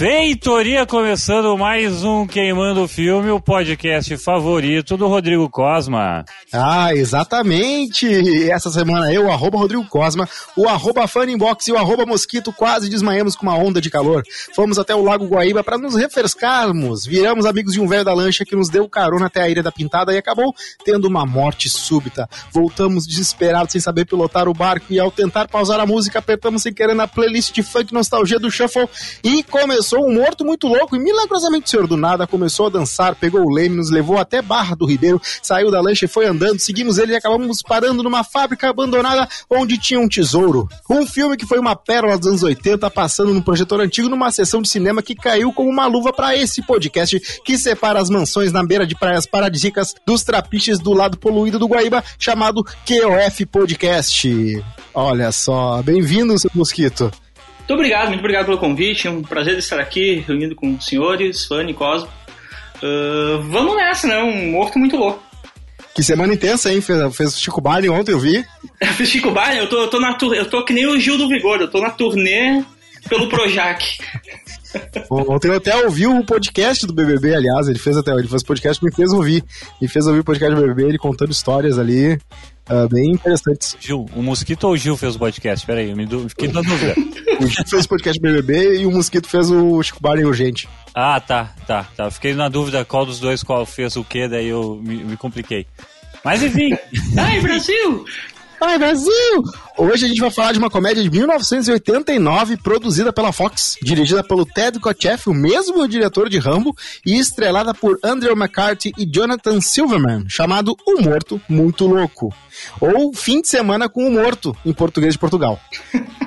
Feitoria começando mais um Queimando o Filme, o podcast favorito do Rodrigo Cosma. Ah, exatamente! Essa semana eu, arroba Rodrigo Cosma, o arroba Funnybox e o arroba Mosquito quase desmaiamos com uma onda de calor. Fomos até o Lago Guaíba para nos refrescarmos. Viramos amigos de um velho da lancha que nos deu carona até a Ilha da Pintada e acabou tendo uma morte súbita. Voltamos desesperados sem saber pilotar o barco e ao tentar pausar a música apertamos sem querer na playlist de funk nostalgia do Shuffle e começamos começou um morto muito louco e milagrosamente o senhor do nada começou a dançar, pegou o leme, nos levou até Barra do Ribeiro, saiu da lancha e foi andando, seguimos ele e acabamos parando numa fábrica abandonada onde tinha um tesouro. Um filme que foi uma pérola dos anos 80, passando no projetor antigo numa sessão de cinema que caiu como uma luva para esse podcast que separa as mansões na beira de praias paradisíacas dos trapiches do lado poluído do Guaíba, chamado QOF Podcast. Olha só, bem-vindo, seu mosquito. Muito obrigado, muito obrigado pelo convite. É um prazer estar aqui reunido com os senhores, Fanny Cosmo. Uh, vamos nessa, né? Um morto muito louco. Que semana intensa, hein? Fez, fez Chico Barney ontem, eu vi. Fiz Chico Barney? Eu tô, eu, tô na, eu tô que nem o Gil do Vigor, eu tô na turnê pelo Projac. Ontem eu até ouvi o podcast do BBB, aliás, ele fez até, ele fez podcast, me fez ouvir, me fez ouvir o podcast do BBB, ele contando histórias ali, uh, bem interessantes. Gil, o Mosquito ou o Gil fez o podcast? Peraí, eu me du... fiquei na dúvida. o Gil fez o podcast BBB e o Mosquito fez o Chico Barney Urgente. Ah, tá, tá, tá. Fiquei na dúvida qual dos dois qual fez o quê, daí eu me, me compliquei. Mas enfim. Ai, Brasil! Ai, Brasil! Hoje a gente vai falar de uma comédia de 1989, produzida pela Fox, dirigida pelo Ted Kotcheff, o mesmo diretor de Rambo, e estrelada por Andrew McCarthy e Jonathan Silverman, chamado O Morto Muito Louco. Ou Fim de Semana com o Morto, em português de Portugal.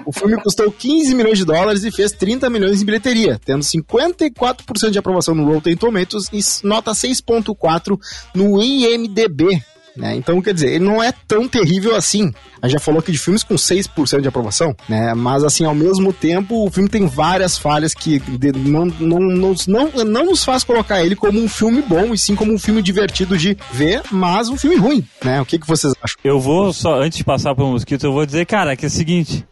O filme custou 15 milhões de dólares e fez 30 milhões em bilheteria, tendo 54% de aprovação no Rotten Tomatoes e nota 6.4 no IMDB, né? Então, quer dizer, ele não é tão terrível assim. A gente já falou aqui de filmes com 6% de aprovação, né? Mas, assim, ao mesmo tempo, o filme tem várias falhas que não, não, não, não, não nos faz colocar ele como um filme bom, e sim como um filme divertido de ver, mas um filme ruim, né? O que, que vocês acham? Eu vou só, antes de passar para o Mosquito, eu vou dizer, cara, que é o seguinte,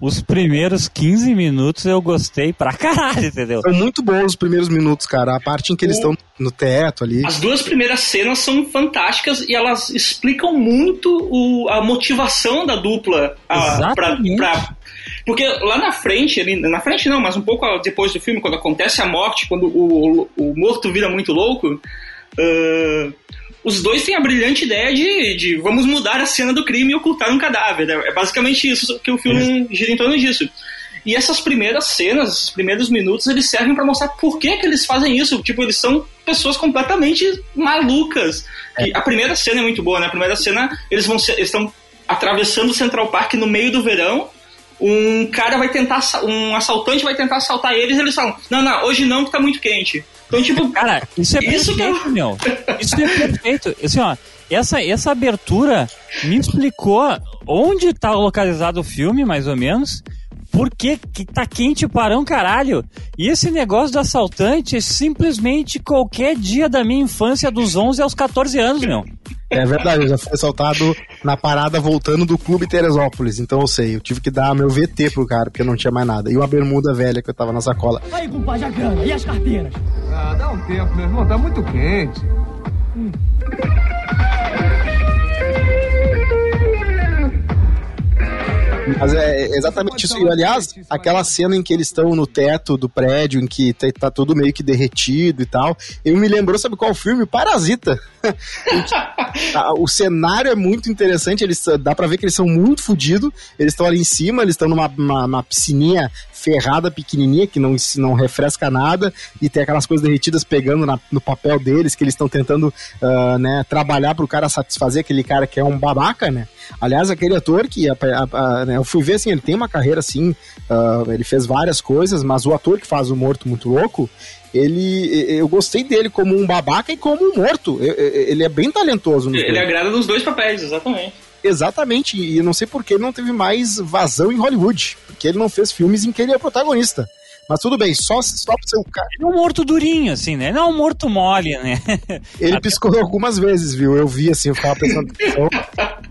os primeiros 15 minutos eu gostei pra caralho, entendeu? São muito bons os primeiros minutos, cara. A parte em que eles estão no teto ali. As duas primeiras cenas são fantásticas e elas explicam muito o, a motivação da dupla a, pra, pra, porque lá na frente, ali, na frente não, mas um pouco depois do filme, quando acontece a morte, quando o, o, o morto vira muito louco, uh, os dois têm a brilhante ideia de, de vamos mudar a cena do crime e ocultar um cadáver. É basicamente isso que o filme gira em torno disso. E essas primeiras cenas, esses primeiros minutos, eles servem para mostrar por que, que eles fazem isso. Tipo, eles são pessoas completamente malucas. É. a primeira cena é muito boa, né? A primeira cena, eles vão eles estão atravessando o Central Park no meio do verão. Um cara vai tentar, um assaltante vai tentar assaltar eles, e eles falam: Não, não, hoje não, que tá muito quente. Então, tipo, cara, isso é isso perfeito, que... meu. Isso é perfeito. Assim, ó, essa, essa abertura me explicou onde tá localizado o filme, mais ou menos. Por que, que tá quente para um caralho? E esse negócio do assaltante é simplesmente qualquer dia da minha infância, dos 11 aos 14 anos, meu. É verdade, eu já fui assaltado na parada voltando do Clube Teresópolis, então eu sei, eu tive que dar meu VT pro cara, porque não tinha mais nada. E uma bermuda velha que eu tava na sacola. Aí, compadre, a grana, e as carteiras? Ah, dá um tempo, meu irmão, tá muito quente. Hum. Mas é exatamente isso. E, aliás, aquela cena em que eles estão no teto do prédio, em que tá, tá, tudo meio que derretido e tal, eu me lembrou, sabe qual filme? Parasita. o cenário é muito interessante, eles, dá pra ver que eles são muito fodidos, eles estão ali em cima, eles estão numa uma, uma piscininha ferrada pequenininha que não, não refresca nada e tem aquelas coisas derretidas pegando na, no papel deles que eles estão tentando uh, né, trabalhar para o cara satisfazer aquele cara que é um babaca, né? Aliás, aquele ator que a, a, a, né, eu fui ver assim, ele tem uma carreira assim, uh, ele fez várias coisas, mas o ator que faz o Morto Muito Louco, ele eu gostei dele como um babaca e como um morto. Ele é bem talentoso. ele agrada nos dois papéis, exatamente. Exatamente, e não sei por que ele não teve mais vazão em Hollywood, porque ele não fez filmes em que ele é protagonista. Mas tudo bem, só, só pra ser o cara. Ele é um morto durinho, assim, né? Não é um morto mole, né? Ele piscou algumas vezes, viu? Eu vi assim, eu ficava atenção.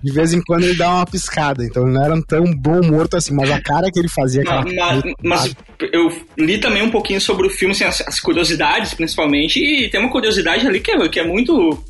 De vez em quando ele dá uma piscada, então ele não era tão bom morto assim, mas a cara que ele fazia. Aquela... Mas, mas, eu li também um pouquinho sobre o filme, assim, as, as curiosidades, principalmente, e tem uma curiosidade ali que é, que é muito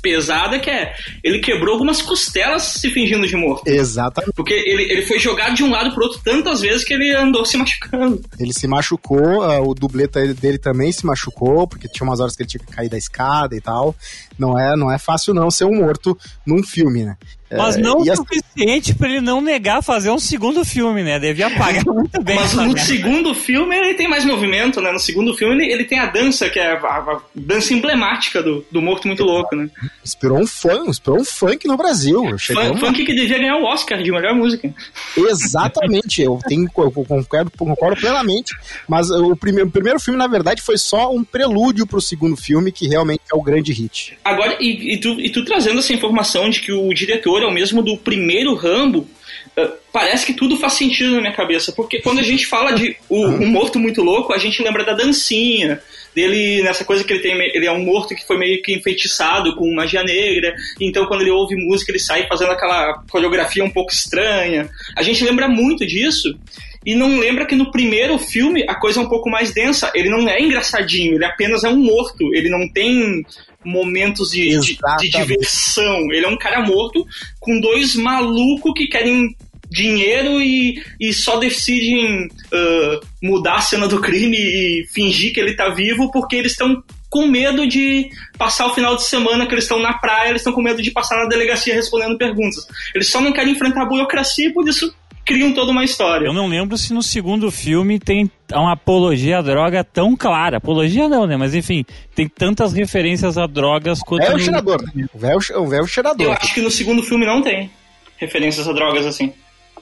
pesada que é ele quebrou algumas costelas se fingindo de morto. Exatamente. Porque ele, ele foi jogado de um lado pro outro tantas vezes que ele andou se machucando. Ele se machucou, uh, o dubleta dele também se machucou, porque tinha umas horas que ele tinha que cair da escada e tal. Não é, não é fácil não ser um morto num filme, né? Mas É, não o e as- suficiente pra ele não negar fazer um segundo filme, né? Devia pagar muito bem. Mas no segundo filme ele tem mais movimento, né? No segundo filme ele, ele tem a dança, que é a, a dança emblemática do, do Morto Muito Louco, né? Inspirou um funk, inspirou um funk no Brasil. Fun- uma- Funk que devia ganhar o Oscar de melhor música. Exatamente, eu, tenho, eu concordo, concordo plenamente. Mas o primeiro, o primeiro filme, na verdade, foi só um prelúdio pro segundo filme, que realmente é o grande hit. Agora, e, e tu, e tu trazendo essa informação de que o diretor é o mesmo do primeiro Rambo, eh, parece que tudo faz sentido na minha cabeça. Porque quando a gente fala de o, um morto muito louco, a gente lembra da dancinha. Dele, nessa coisa que ele tem, ele é um morto que foi meio que enfeitiçado com magia negra, então quando ele ouve música ele sai fazendo aquela coreografia um pouco estranha. A gente lembra muito disso, e não lembra que no primeiro filme a coisa é um pouco mais densa. Ele não é engraçadinho, ele apenas é um morto. Ele não tem momentos de, de, de diversão. Ele é um cara morto com dois malucos que querem dinheiro e, e só decidem ah, mudar a cena do crime e fingir que ele tá vivo porque eles estão com medo de passar o final de semana que eles estão na praia, eles estão com medo de passar na delegacia respondendo perguntas. Eles só não querem enfrentar a burocracia e por isso criam toda uma história. Eu não lembro se no segundo filme tem uma apologia à droga tão clara. Apologia não, né? Mas enfim, tem tantas referências a drogas quanto. É o cheirador, né? O velho, o velho Eu cheirador. acho que no segundo filme não tem referências a drogas assim.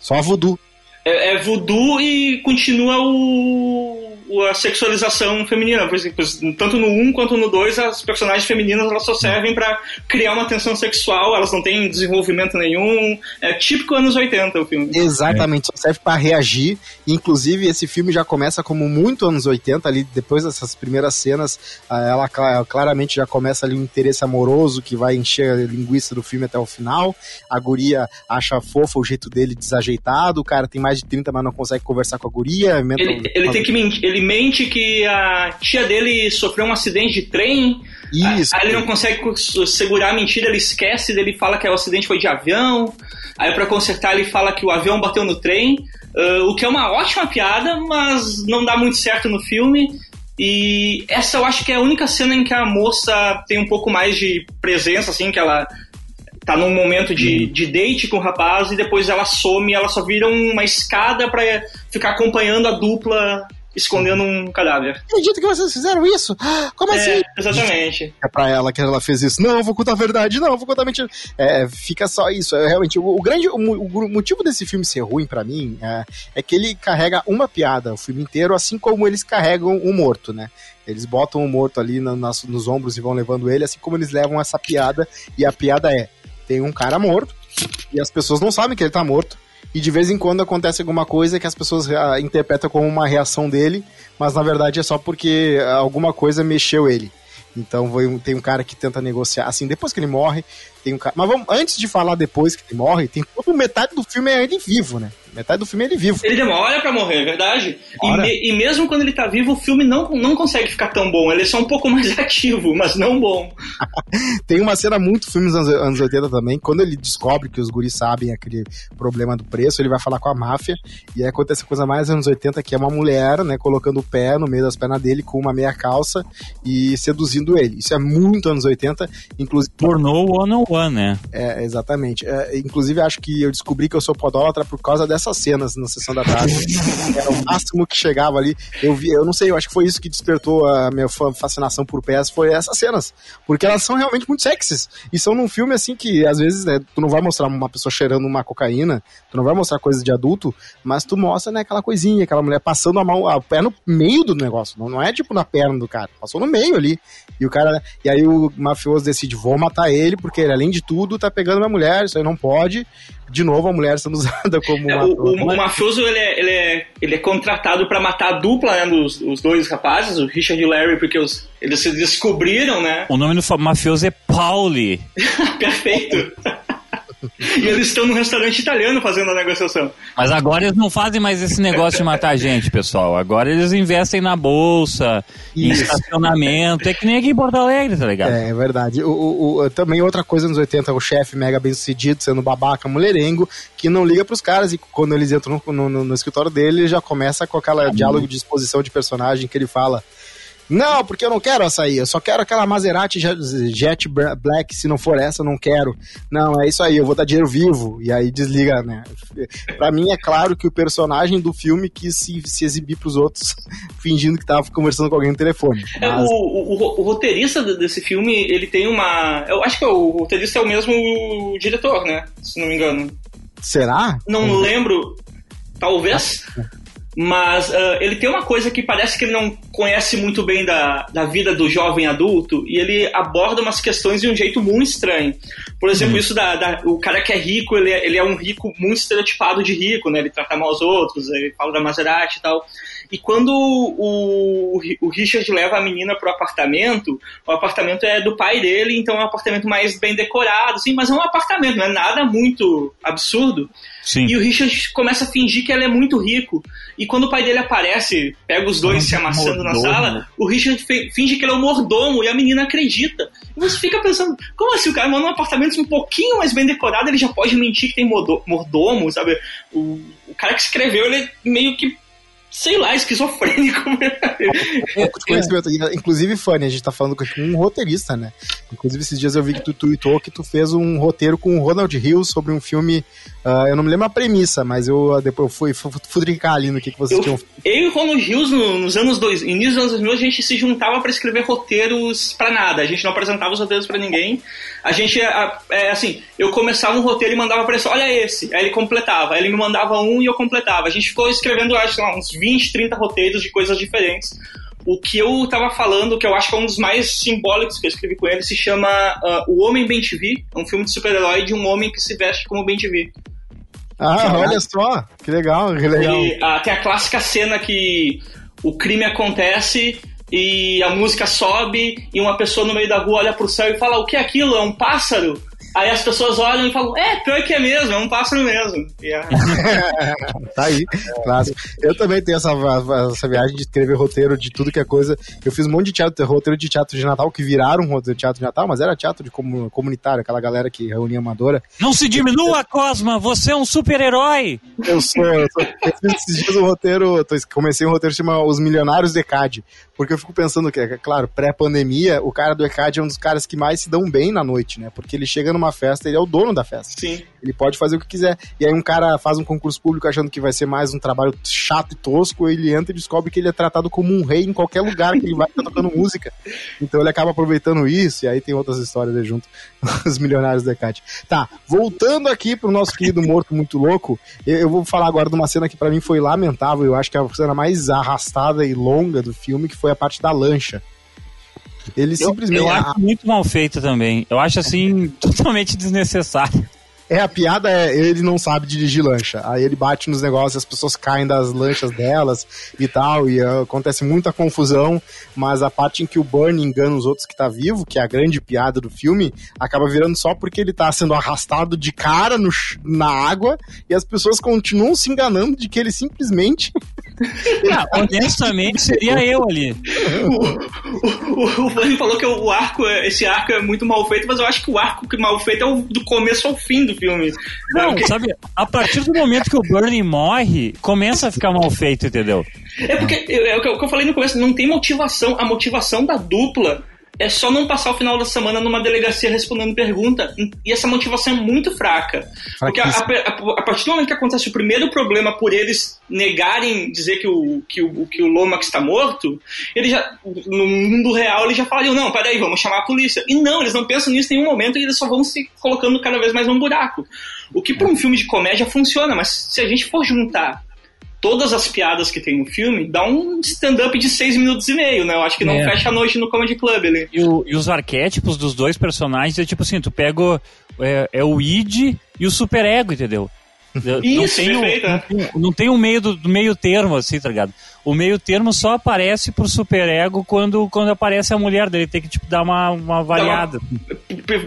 Só voodoo. É, é voodoo e continua o- a sexualização feminina. Por exemplo, tanto no 1 quanto no 2, as personagens femininas elas só servem pra criar uma tensão sexual, elas não têm desenvolvimento nenhum. É típico anos 80 o filme. Exatamente, só serve pra reagir. Inclusive, esse filme já começa como muito anos 80, ali depois dessas primeiras cenas, ah, ela cla- claramente já começa ali um interesse amoroso que vai encher a linguiça do filme até o final. A guria acha fofo o jeito dele desajeitado, o cara tem mais de 30, mas não consegue conversar com a guria. Ele, ele tem que mentir, ele mente que a tia dele sofreu um acidente de trem. Isso. Aí ele não consegue co- segurar a mentira, ele esquece, ele fala que o acidente foi de avião. Aí pra consertar ele fala que o avião bateu no trem, ah, o que é uma ótima piada, mas não dá muito certo no filme. E essa eu acho que é a única cena em que a moça tem um pouco mais de presença, assim, que ela tá num momento de, de date com o rapaz e depois ela some, ela só vira uma escada pra ficar acompanhando a dupla escondendo um cadáver. Acredito que vocês fizeram isso? Como assim? É, exatamente. é pra ela que ela fez isso. Não, eu vou contar a verdade, não, eu vou contar a mentira. É, fica só isso. É, realmente, o, o grande o, o motivo desse filme ser ruim pra mim é, é que ele carrega uma piada o filme inteiro, assim como eles carregam o morto, né? Eles botam o morto ali na- nas- nos ombros e vão levando ele, assim como eles levam essa piada. E a piada é: tem um cara morto e as pessoas não sabem que ele tá morto. E de vez em quando acontece alguma coisa que as pessoas interpretam como uma reação dele, mas na verdade é só porque ah, alguma coisa mexeu ele. Então tem um cara que tenta negociar. Assim, depois que ele morre, tem um cara. Mas vamos, antes de falar depois que ele morre, tem todo metade do filme é ele vivo, né? Metade do filme é ele vivo. Ele demora pra morrer, é verdade. E, me- e mesmo quando ele tá vivo, o filme não, não consegue ficar tão bom. Ele é só um pouco mais ativo, mas não bom. Tem uma cena muito filmes dos anos, anos 80 também, quando ele descobre que os guris sabem aquele problema do preço, ele vai falar com a máfia, e aí acontece a coisa mais anos 80, que é uma mulher, né, colocando o pé no meio das pernas dele com uma meia calça e seduzindo ele. Isso é muito anos 80, inclusive Tornou o One on One, né? É, exatamente. É, inclusive, acho que eu descobri que eu sou podólatra por causa dessas cenas na sessão da tarde. Era o máximo que chegava ali. Eu vi, eu não sei, eu acho que foi isso que despertou a minha fa- fascinação por pés, foi essas cenas. Porque elas são realmente muito sexys. E são num filme assim que, às vezes, né, tu não vai mostrar uma pessoa cheirando uma cocaína, tu não vai mostrar coisas de adulto, mas tu mostra, né, aquela coisinha, aquela mulher passando a mão, a pé no meio do negócio. Não, não é tipo na perna do cara, passou no meio ali. E o cara. E aí o mafioso decide, vou matar ele, porque ele, além de tudo, tá pegando minha mulher, isso aí não pode. De novo, a mulher sendo usada como É, uma. o, o, o, mafioso ele é, ele é, ele é contratado para matar a dupla né, dos os dois rapazes, o Richard e o Larry, porque os, eles se descobriram, né? O nome do mafioso é Pauli. Perfeito. e eles estão num restaurante italiano fazendo a negociação. Mas agora eles não fazem mais esse negócio de matar gente, pessoal. Agora eles investem na bolsa, Isso. em estacionamento. É que nem aqui em Porto Alegre, tá ligado? É, é verdade. O, o, o, também outra coisa nos 80, o chefe mega bem sucedido, sendo babaca, mulherengo, que não liga pros caras e quando eles entram no, no, no escritório dele, ele já começa com aquela ah, diálogo de exposição de personagem que ele fala não, porque eu não quero açaí, eu só quero aquela Maserati Jet Black, se não for essa, eu não quero. Não, é isso aí, eu vou dar dinheiro vivo. E aí desliga, né? Pra mim é claro que o personagem do filme quis se, se exibir pros outros, fingindo que tava conversando com alguém no telefone. É, Mas... É, o, o, o, roteirista desse filme, ele tem uma. Eu acho que o roteirista é o mesmo diretor, né? Se não me engano. Será? Não hum. lembro. Talvez. Mas uh, ele tem uma coisa que parece que ele não conhece muito bem da, da vida do jovem adulto e ele aborda umas questões de um jeito muito estranho. Por exemplo, uhum. isso da, da, O cara que é rico, ele é, ele é um rico muito estereotipado de rico, né? Ele trata mal os outros, ele fala da Maserati e tal. E quando o, o Richard leva a menina pro apartamento, o apartamento é do pai dele, então é um apartamento mais bem decorado, assim, mas é um apartamento, não é nada muito absurdo. Sim. E o Richard começa a fingir que ele é muito rico. E quando o pai dele aparece, pega os dois se amassando mordomo. na sala, o Richard finge que ele é o mordomo e a menina acredita. E você fica pensando, como assim? O cara mora num apartamento um pouquinho mais bem decorado, ele já pode mentir que tem mordomo, sabe? O, o cara que escreveu, ele meio que sei lá, esquizofrênico. conhecimento. Inclusive, Fanny, a gente tá falando com um roteirista, né? Inclusive, esses dias eu vi que tu tweetou que tu fez um roteiro com o Ronald Hill sobre um filme. Uh, eu não me lembro a premissa, mas eu uh, depois fui fudricar ali no que, que vocês eu, tinham Eu e o Ronald Hill, no, nos anos dois, início dos anos 2000, a gente se juntava para escrever roteiros para nada. A gente não apresentava os roteiros para ninguém. A gente, é, assim, eu começava um roteiro e mandava pra ele, olha esse. Aí ele completava. Aí ele me mandava um e eu completava. A gente ficou escrevendo, acho, lá, uns 20, 30 roteiros de coisas diferentes. O que eu tava falando, que eu acho que é um dos mais simbólicos que eu escrevi com ele, se chama uh, O Homem Ben TV. É um filme de super-herói de um homem que se veste como Ben TV. Ah, olha só, que legal, que legal. E, uh, tem a clássica cena que o crime acontece e a música sobe e uma pessoa no meio da rua olha pro céu e fala: O que é aquilo? É um pássaro? Aí as pessoas olham e falam, é, pior que é mesmo, é um pássaro mesmo. Yeah. tá aí, clássico. Eu também tenho essa, essa viagem de escrever roteiro de tudo que é coisa. Eu fiz um monte de teatro, roteiro de teatro de Natal que viraram um roteiro de teatro de Natal, mas era teatro de comunitário, aquela galera que reunia amadora. Não se diminua, Cosma, você é um super-herói! Eu sou, eu sou. Eu fiz esses dias um roteiro, comecei um roteiro que chama Os Milionários de CAD, porque eu fico pensando que, é claro, pré-pandemia, o cara do ECAD é um dos caras que mais se dão bem na noite, né? Porque ele chega numa uma festa, ele é o dono da festa. Sim. Ele pode fazer o que quiser. E aí um cara faz um concurso público achando que vai ser mais um trabalho chato e tosco, ele entra e descobre que ele é tratado como um rei em qualquer lugar que ele vai estar tocando música. Então ele acaba aproveitando isso, e aí tem outras histórias aí junto, os milionários da Cat. Tá, voltando aqui pro nosso querido Morto Muito Louco, eu vou falar agora de uma cena que para mim foi lamentável, eu acho que é a cena mais arrastada e longa do filme, que foi a parte da lancha. Ele eu, simplesmente. Eu acho muito mal feito também. Eu acho assim, totalmente desnecessário. É, a piada é, ele não sabe dirigir lancha. Aí ele bate nos negócios, as pessoas caem das lanchas delas e tal, e uh, acontece muita confusão, mas a parte em que o Burn engana os outros que tá vivo, que é a grande piada do filme, acaba virando só porque ele tá sendo arrastado de cara no, na água e as pessoas continuam se enganando de que ele simplesmente ah, honestamente, seria eu ali. O, o, o falou que o arco, esse arco é muito mal feito, mas eu acho que o arco que mal feito é o do começo ao fim do filme. Não, porque... sabe, a partir do momento que o Bernie morre, começa a ficar mal feito, entendeu? É porque, é o que eu falei no começo, não tem motivação. A motivação da dupla é só não passar o final da semana numa delegacia respondendo pergunta. E essa motivação é muito fraca. Porque a, a, a, partir do momento que acontece o primeiro problema por eles negarem dizer que o, que o, que o Lomax está morto, eles já, no mundo real eles já falariam, não, peraí, vamos chamar a polícia. E não, eles não pensam nisso em nenhum momento e eles só vão se colocando cada vez mais num buraco. O que para um filme de comédia funciona, mas se a gente for juntar todas as piadas que tem no filme, dá um stand-up de seis minutos e meio, né? Eu acho que não é. fecha a noite no Comedy Club ali. E, o, e, os arquétipos dos dois personagens é tipo assim, tu pega o, é, é o id e o super ego, entendeu? Isso, não tem, não, tem, não tem um meio do, do, meio termo, assim, tá ligado? O meio termo só aparece pro superego quando, quando aparece a mulher dele. Tem que, tipo, dar uma, uma variada.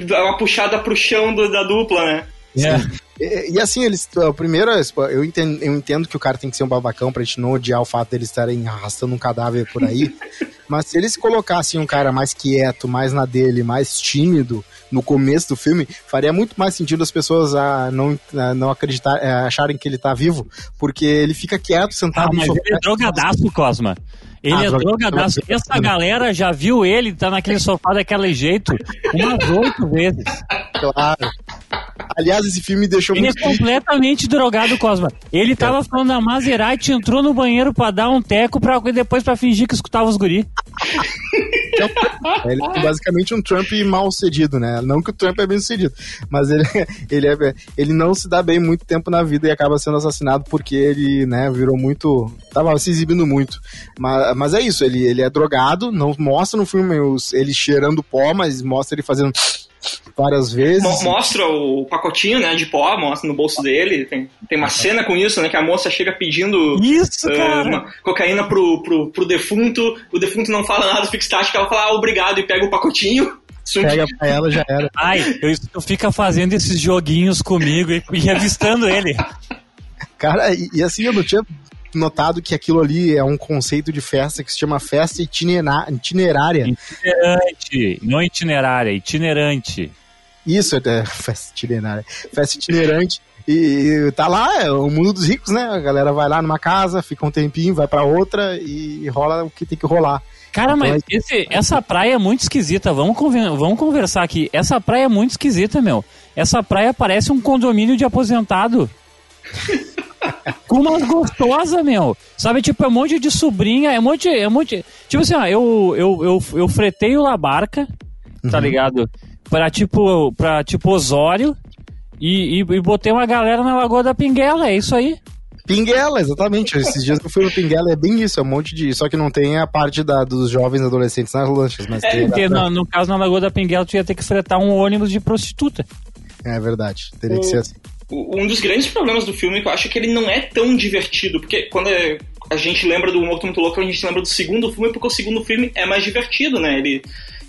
Dar uma, uma puxada pro chão do, da dupla, né? É. E, e, assim, eles. O primeiro, eu entendo, eu entendo que o cara tem que ser um babacão pra gente não odiar o fato deles estarem arrastando um cadáver por aí. mas se eles colocassem um cara mais quieto, mais na dele, mais tímido no começo do filme, faria muito mais sentido as pessoas a não, a não acreditar, a é, acharem que ele tá vivo, porque ele fica quieto, sentado ah, no sofá. Ele é drogadaço, Cosma. Ele ah, é drogadaço. Essa galera já viu ele, tá naquele sofá daquele jeito, umas oito vezes. Claro. Aliás, esse filme deixou ele muito. Ele é completamente drogado, Cosma. Ele tava falando da Maserati, entrou no banheiro pra dar um teco pra, depois pra fingir que escutava os guri. ele é basicamente um Trump mal sucedido, né? Não que o Trump é bem sucedido, mas ele, ele, é, ele não se dá bem muito tempo na vida e acaba sendo assassinado porque ele, né, virou muito. tava se exibindo muito. Mas, mas é isso, ele, ele é drogado, não mostra no filme os, ele cheirando pó, mas mostra ele fazendo várias vezes. Mostra o pacotinho, né, de pó, mostra no bolso dele. Tem, tem uma cena com isso, né, que a moça chega pedindo isso, uh, uma cocaína pro, pro, pro defunto, o defunto não fala nada, fica estático, ela fala ah, obrigado e pega o pacotinho. Pega pra ela, já era. Ai, eu, eu fica fazendo esses joguinhos comigo e, e avistando ele. Cara, e, e assim, eu não tinha notado que aquilo ali é um conceito de festa que se chama festa itinerária. Itinerante, não itinerária, itinerante. Isso, é festa itinerária. Festa itinerante. E tá lá, é o mundo dos ricos, né? A galera vai lá numa casa, fica um tempinho, vai para outra e rola o que tem que rolar. Cara, então, mas esse, essa praia é muito esquisita. Vamos, vamos conversar aqui. Essa praia é muito esquisita, meu. Essa praia parece um condomínio de aposentado. Com umas gostosas, meu. Sabe, tipo, é um monte de sobrinha, é um monte, é um monte. Tipo assim, ó, eu, eu, eu, eu fretei a barca, tá uhum. ligado? Pra tipo, pra tipo Osório e, e, e botei uma galera na Lagoa da Pinguela, é isso aí. Pinguela, exatamente. Esses dias eu fui no Pinguela, é bem isso, é um monte de. Só que não tem a parte da, dos jovens adolescentes nas lanchas, mas é, tem. Porque no, no, caso na Lagoa da Pinguela, tu ia ter que fretar um ônibus de prostituta. É verdade, teria o, que ser assim. Um dos grandes problemas do filme é que eu acho que ele não é tão divertido, porque quando é, a gente lembra do Morto Muito Louco, a gente lembra do segundo filme, porque o segundo filme é mais divertido, né? Ele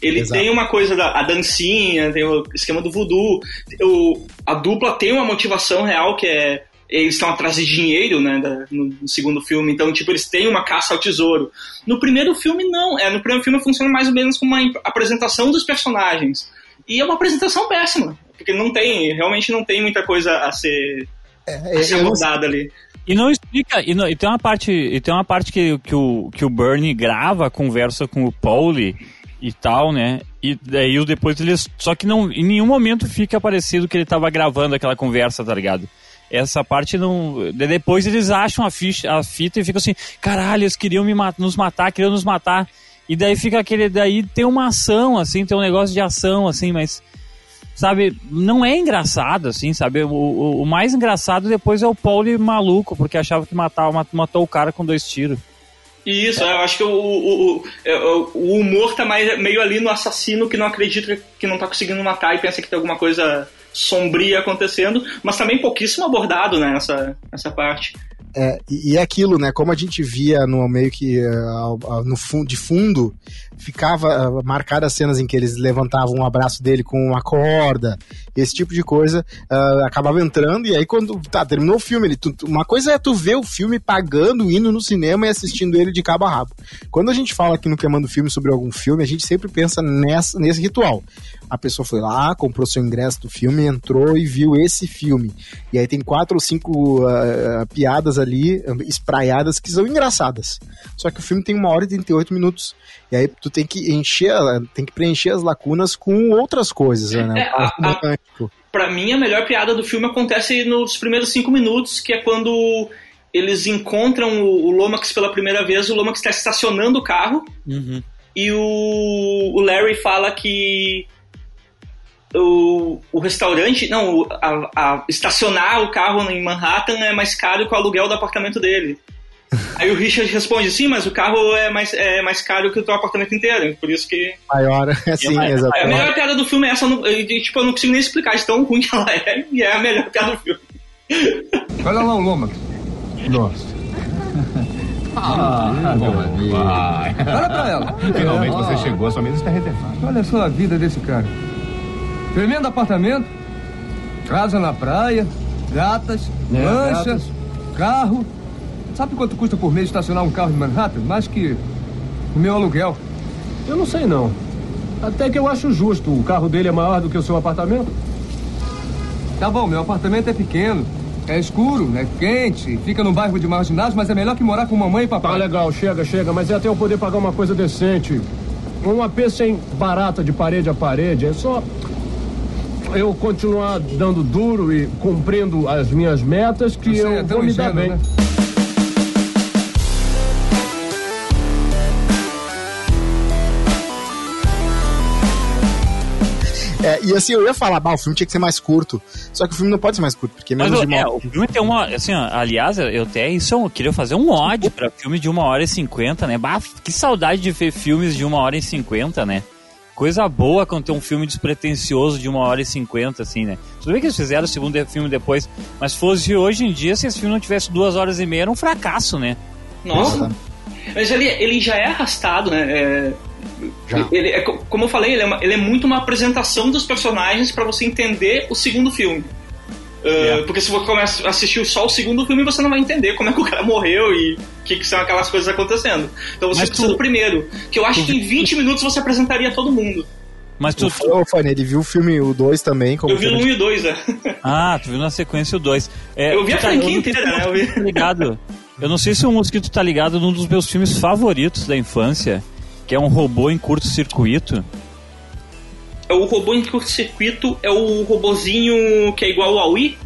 ele Exato. tem uma coisa da a dancinha, tem o esquema do voodoo. O, a dupla tem uma motivação real que é eles estão atrás de dinheiro, né, da, no, no, segundo filme, então, tipo, eles têm uma caça ao tesouro. No primeiro filme, não. É, no primeiro filme funciona mais ou menos como uma apresentação dos personagens. E é uma apresentação péssima, porque não tem, realmente não tem muita coisa a ser, é, a ser abordada ali. E não explica, e, não, e, tem uma parte, e tem uma parte que, que, o, que o Bernie grava, conversa com o Pauli, e tal, né? E daí depois eles. Só que não, em nenhum momento fica parecido que ele tava gravando aquela conversa, tá ligado? Essa parte não. Depois eles acham a, ficha, a fita e ficam assim: caralho, eles queriam me mat nos matar, queriam nos matar. E daí fica aquele. Daí tem uma ação, assim, tem um negócio de ação, assim, mas. Sabe, não é engraçado, assim, sabe? O, o, o mais engraçado depois é o Paul maluco, porque achava que matava, matou o cara com dois tiros. Isso, eu acho que o, é, o, o, humor tá mais, meio ali no assassino que não acredita que não tá conseguindo matar e pensa que tem alguma coisa sombria acontecendo, mas também pouquíssimo abordado né, nessa, nessa parte. É, e, e é aquilo, né? Como a gente via no meio que uh, no fundo, de fundo ficava uh, marcadas cenas em que eles levantavam um abraço dele com uma corda, esse tipo de coisa, uh, acabava entrando e aí quando tá, terminou o filme, ele, tu, uma coisa é tu ver o filme pagando, indo no cinema e assistindo ele de cabo a rabo. Quando a gente fala aqui no Queimando Filme sobre algum filme, a gente sempre pensa nessa, nesse ritual a pessoa foi lá, comprou seu ingresso do filme, entrou e viu esse filme. E aí tem quatro ou cinco uh, piadas ali, espraiadas, que são engraçadas. Só que o filme tem uma hora e 38 minutos. E aí tu tem que encher, tem que preencher as lacunas com outras coisas, né? É, a, a, pra mim, a melhor piada do filme acontece nos primeiros cinco minutos, que é quando eles encontram o, o Lomax pela primeira vez, o Lomax está estacionando o carro. Uhum. E o, o Larry fala que o, o restaurante, não, a, a, estacionar o carro em Manhattan é mais caro que o aluguel do apartamento dele. Aí o Richard responde, sim, mas o carro é mais, é mais caro que o teu apartamento inteiro, por isso que... Maior, sim, é exatamente. A melhor piada do filme é essa, eu, tipo, eu não consigo nem explicar de tão ruim que ela é, e é a melhor piada do filme. Olha lá o Lomax. Nossa. Ah, meu amigo. Olha pra ela. Finalmente você chegou, a sua mesa está reservada. Olha só a vida desse cara. Tremendo apartamento, casa na praia, gatas, É, lancha, gatas. carro. Sabe quanto custa por mês estacionar um carro em Manhattan? Mais que o meu aluguel. Eu não sei não. Até que eu acho justo. O carro dele é maior do que o seu apartamento. Tá bom, meu apartamento é pequeno. É escuro, é quente, fica num bairro de marginados, mas é melhor que morar com mamãe e Tá papai. legal, chega, chega. Mas é até eu poder pagar uma coisa decente. Um AP sem barata de parede a parede. É só eu continuar dando duro e cumprindo as minhas metas que Você eu é vou me dar bem. né? É, e assim, eu ia falar, bah, o filme tinha que ser mais curto. Só que o filme não pode ser mais curto, porque Mas menos o- de é, uma o filme tem uma. Assim, aliás, eu até isso eu queria fazer um ódio pra filme de uma hora e cinquenta, né? Bah, que saudade de ver filmes de uma hora e cinquenta, né? Coisa boa quando tem um filme despretensioso de uma hora e cinquenta, assim, né? Tudo bem que eles fizeram o segundo filme depois, mas fosse hoje em dia, se esse filme não tivesse duas horas e meia, era um fracasso, né? Nossa. Mas ele, ele já é arrastado, né? É, Ele é, co- como eu falei, ele é, uma- ele é muito uma apresentação dos personagens pra você entender o segundo filme. Uh, É. Porque se você começa a assistir só o segundo filme, você não vai entender como é que o cara morreu e o que, que são aquelas coisas acontecendo. Então você Mas precisa tu- do primeiro, que eu acho que em 20 minutos você apresentaria todo mundo. Mas tu. Ô, Fanny, ele viu o filme, o 2 também, como Eu vi o filme 1 e o 2, né? Ah, tu viu na sequência o 2. Eu vi a franquia inteira, né? Eu vi. Tá ligado? Eu não sei se o Mosquito tá ligado num dos meus filmes favoritos da infância, que é um robô em curto-circuito. É O robô em curto-circuito é o robozinho que é igual ao Wii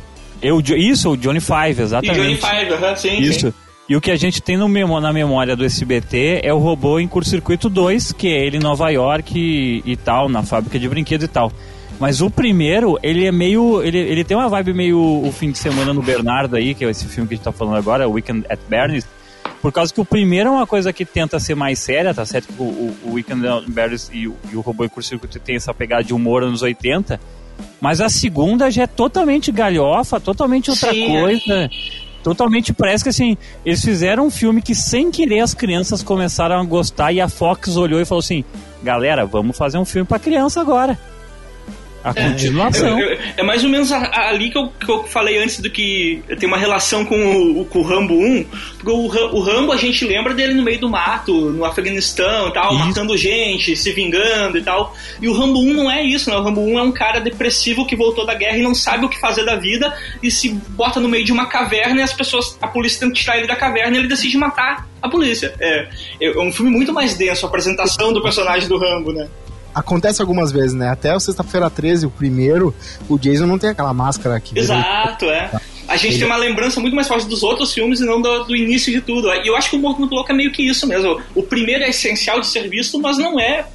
Eu, isso, o Johnny Five, e exatamente. Johnny Five, aham, sim, Isso. sim. E o que a gente tem no memo- na memória do SBT é o robô em curto-circuito 2, que é ele em Nova York e, e tal, na fábrica de brinquedos e tal. Mas o primeiro, ele é meio. Ele, ele tem uma vibe meio o fim de semana no Bernardo aí, que é esse filme que a gente tá falando agora, Weekend at Bernie's. Por causa que o primeiro é uma coisa que tenta ser mais séria, tá certo? Que o, o, o Weekend at Bernie's e o, e o robô em curto-circuito tem essa pegada de humor anos 80. Mas a segunda já é totalmente galhofa, totalmente outra Sim, coisa. Totalmente parece que assim, eles fizeram um filme que sem querer as crianças começaram a gostar e a Fox olhou e falou assim: "Galera, vamos fazer um filme pra criança agora". A continuação. Eu- eu- é mais ou menos a- a- ali que eu, que eu falei antes do que tem uma relação com o, com o Rambo 1. Porque o, o Rambo a gente lembra dele no meio do mato, no Afeganistão e tal, Isso. matando gente, se vingando e tal. E o Rambo 1 não é isso, né? O Rambo 1 é um cara depressivo que voltou da guerra e não sabe o que fazer da vida e se bota no meio de uma caverna e as pessoas, a polícia tenta tirar ele da caverna e ele decide matar a polícia. É, é um filme muito mais denso, a apresentação do personagem do Rambo, né? Acontece algumas vezes, né? Até o Sexta-feira 13, o primeiro, o Jason não tem aquela máscara vira- Exato, é. A gente tem uma lembrança muito mais forte dos outros filmes e não do, do início de tudo. E eu acho que o Muito Louco é meio que isso mesmo. O primeiro é essencial de ser visto, mas não é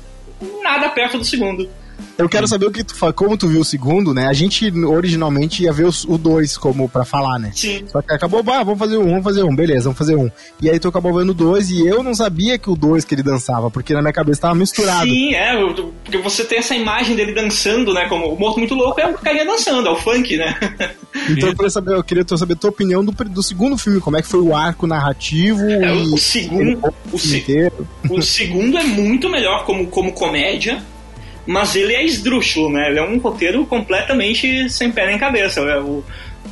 nada perto do segundo. Eu quero saber o que tu como tu viu o segundo, né? A gente originalmente ia ver os- o 2 como pra falar, né? Sim. Só que acabou, bah, vamos fazer um, vamos fazer um, beleza, vamos fazer um. E aí tu acabou vendo o 2 e eu não sabia que o 2 que ele dançava, porque na minha cabeça tava misturado. Sim, é, porque você tem essa imagem dele dançando, né? Como o Morto Muito Louco é o carinha dançando, é o funk, né? Então eu queria saber, eu queria saber a tua opinião do, do segundo filme, como é que foi o arco narrativo É, e o segundo, o, o se- o segundo é muito melhor como, como comédia, mas ele é esdrúxulo, né? Ele é um roteiro completamente sem pé nem cabeça. É, o,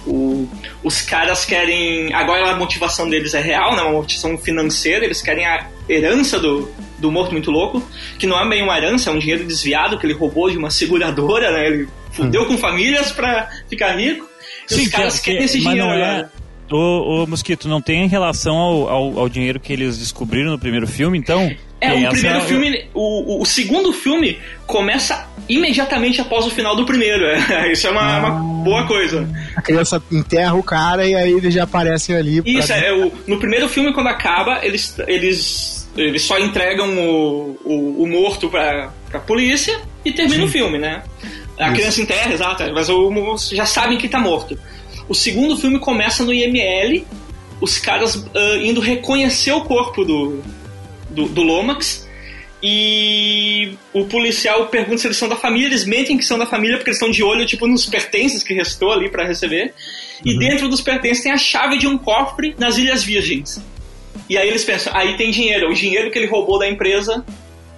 o- os caras querem. Agora a motivação deles é real, né? Uma motivação financeira, eles querem a herança do, do Morto Muito Louco, que não é bem uma herança, é um dinheiro desviado que ele roubou de uma seguradora, né? Ele fudeu com famílias pra ficar rico. E os caras que- querem esse dinheiro é. agora. Ô, ô, Mosquito, não tem relação ao, ao, ao dinheiro que eles descobriram no primeiro filme, então? É, o essa- primeiro filme, o, o, segundo filme começa imediatamente após o final do primeiro. é. Isso é uma, uma boa coisa. A criança enterra o cara e aí eles já aparecem ali. pra- Isso, é, o, no primeiro filme, quando acaba, eles, eles, eles só entregam o, o, o morto pra, pra polícia e termina o filme, né? A criança enterra, exato, mas o, já sabem que tá morto. O segundo filme começa no IML, os caras ah, indo reconhecer o corpo do, do, do Lomax. e o policial pergunta se eles são da família, eles mentem que são da família porque eles estão de olho, tipo, nos pertences que restou ali para receber. E uhum. dentro dos pertences tem a chave de um cofre nas Ilhas Virgens. E aí eles pensam, aí tem dinheiro, o dinheiro que ele roubou da empresa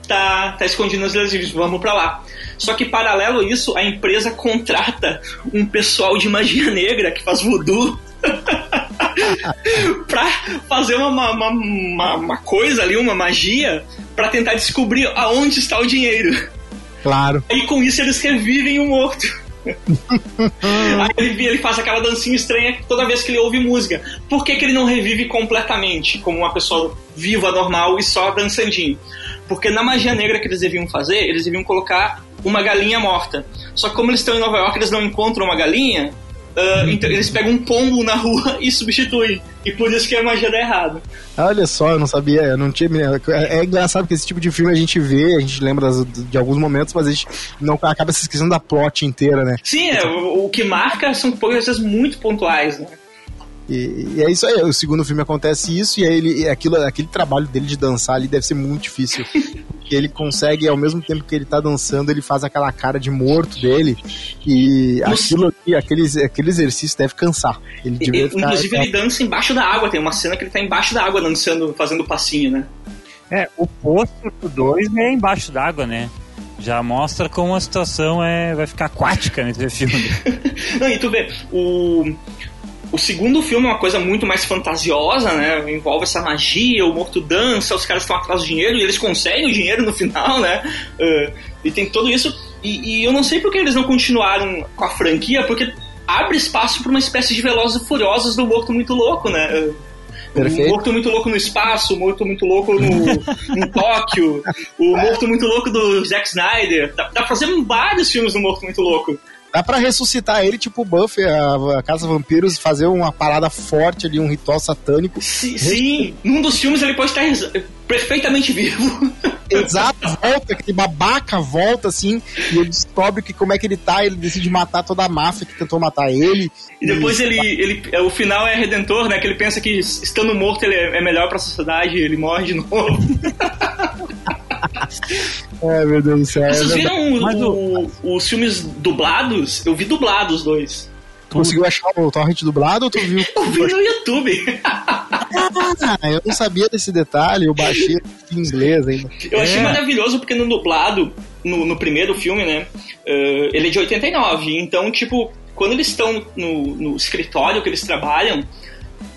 tá, tá escondido nas Ilhas Virgens, vamos para lá. Só que paralelo a isso, a empresa contrata um pessoal de magia negra que faz voodoo pra fazer uma, uma, uma, uma, coisa ali, uma magia, para tentar descobrir aonde está o dinheiro. Claro. E com isso eles revivem o morto. Aí ele, ele, faz aquela dancinha estranha toda vez que ele ouve música. Por que, que ele não revive completamente, como uma pessoa viva, normal e só dançandinho? Porque na magia negra que eles deviam fazer, eles deviam colocar uma galinha morta. Só que como eles estão em Nova York, eles não encontram uma galinha, Uh, então eles pegam um pombo na rua e substituem. E por isso que a magia dá errado. Olha só, eu não sabia, eu não tinha. É, é engraçado que esse tipo de filme a gente vê, a gente lembra das, de alguns momentos, mas a gente não acaba se esquecendo da plot inteira, né? Sim, é, o, o, que marca são coisas muito pontuais, né? E, e, é isso aí, o segundo filme acontece isso, e aí ele, aquilo, aquele trabalho dele de dançar ali deve ser muito difícil. porque ele consegue, ao mesmo tempo que ele tá dançando, ele faz aquela cara de morto dele. E aquilo aqui, aquele, aquele exercício deve cansar. Ele e, ficar, inclusive, ele dança embaixo da água. Tem uma cena que ele tá embaixo da água dançando, fazendo passinho, né? É, o posto do 2 é embaixo d'água, né? Já mostra como a situação é, vai ficar aquática nesse filme. Não, e tu vê, o, o segundo filme é uma coisa muito mais fantasiosa, né? Envolve essa magia, o morto dança, os caras estão atrás do dinheiro e eles conseguem o dinheiro no final, né? Uh, e tem tudo isso. E, e, eu não sei por que eles não continuaram com a franquia, porque abre espaço para uma espécie de Velozes e Furiosos do Morto Muito Louco, né? Uh, Perfeito. O Morto Muito Louco no Espaço, o Morto Muito Louco no, em Tóquio, o Morto Muito Louco do Zack Snyder. Dá, dá pra fazer vários filmes do Morto Muito Louco. Dá pra ressuscitar ele, tipo o Buffy, a, a Casa Vampiros, fazer uma parada forte ali, um ritual satânico. Sim, sim. num dos filmes ele pode estar perfeitamente vivo. Exato, volta, aquele babaca volta assim, e ele descobre que como é que ele tá, ele decide matar toda a máfia que tentou matar ele. E depois e... ele, ele. É, o final é redentor, né? Que ele pensa que estando morto ele é melhor pra sociedade, ele morre de novo. É, meu Deus do céu. Vocês é viram o, o, os filmes dublados? Eu vi dublados os dois. Tu conseguiu achar o torrent dublado ou tu viu? Eu vi no YouTube. Ah, eu não sabia desse detalhe, eu baixei em inglês ainda. Eu achei é. maravilhoso porque no dublado, no, no primeiro filme, né? Uh, ele é de 89. Então, tipo, quando eles estão no, no escritório que eles trabalham,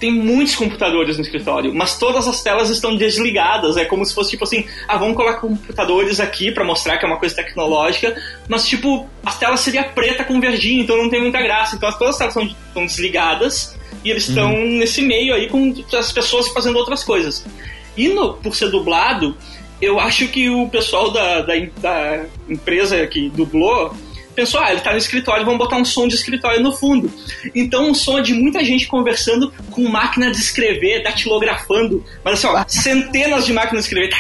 tem muitos computadores no escritório, mas todas as telas estão desligadas. É como se fosse tipo assim: ah, vamos colocar computadores aqui para mostrar que é uma coisa tecnológica, mas tipo, as telas seria preta com verdinho, então não tem muita graça. Então todas as telas estão desligadas e eles estão uhum. nesse meio aí com as pessoas fazendo outras coisas. E no, por ser dublado, eu acho que o pessoal da, da, da empresa que dublou pensou, ah, ele tá no escritório, vamos botar um som de escritório no fundo. Então um som de muita gente conversando com máquina de escrever, datilografando, mas assim, ó, centenas de máquinas de escrever,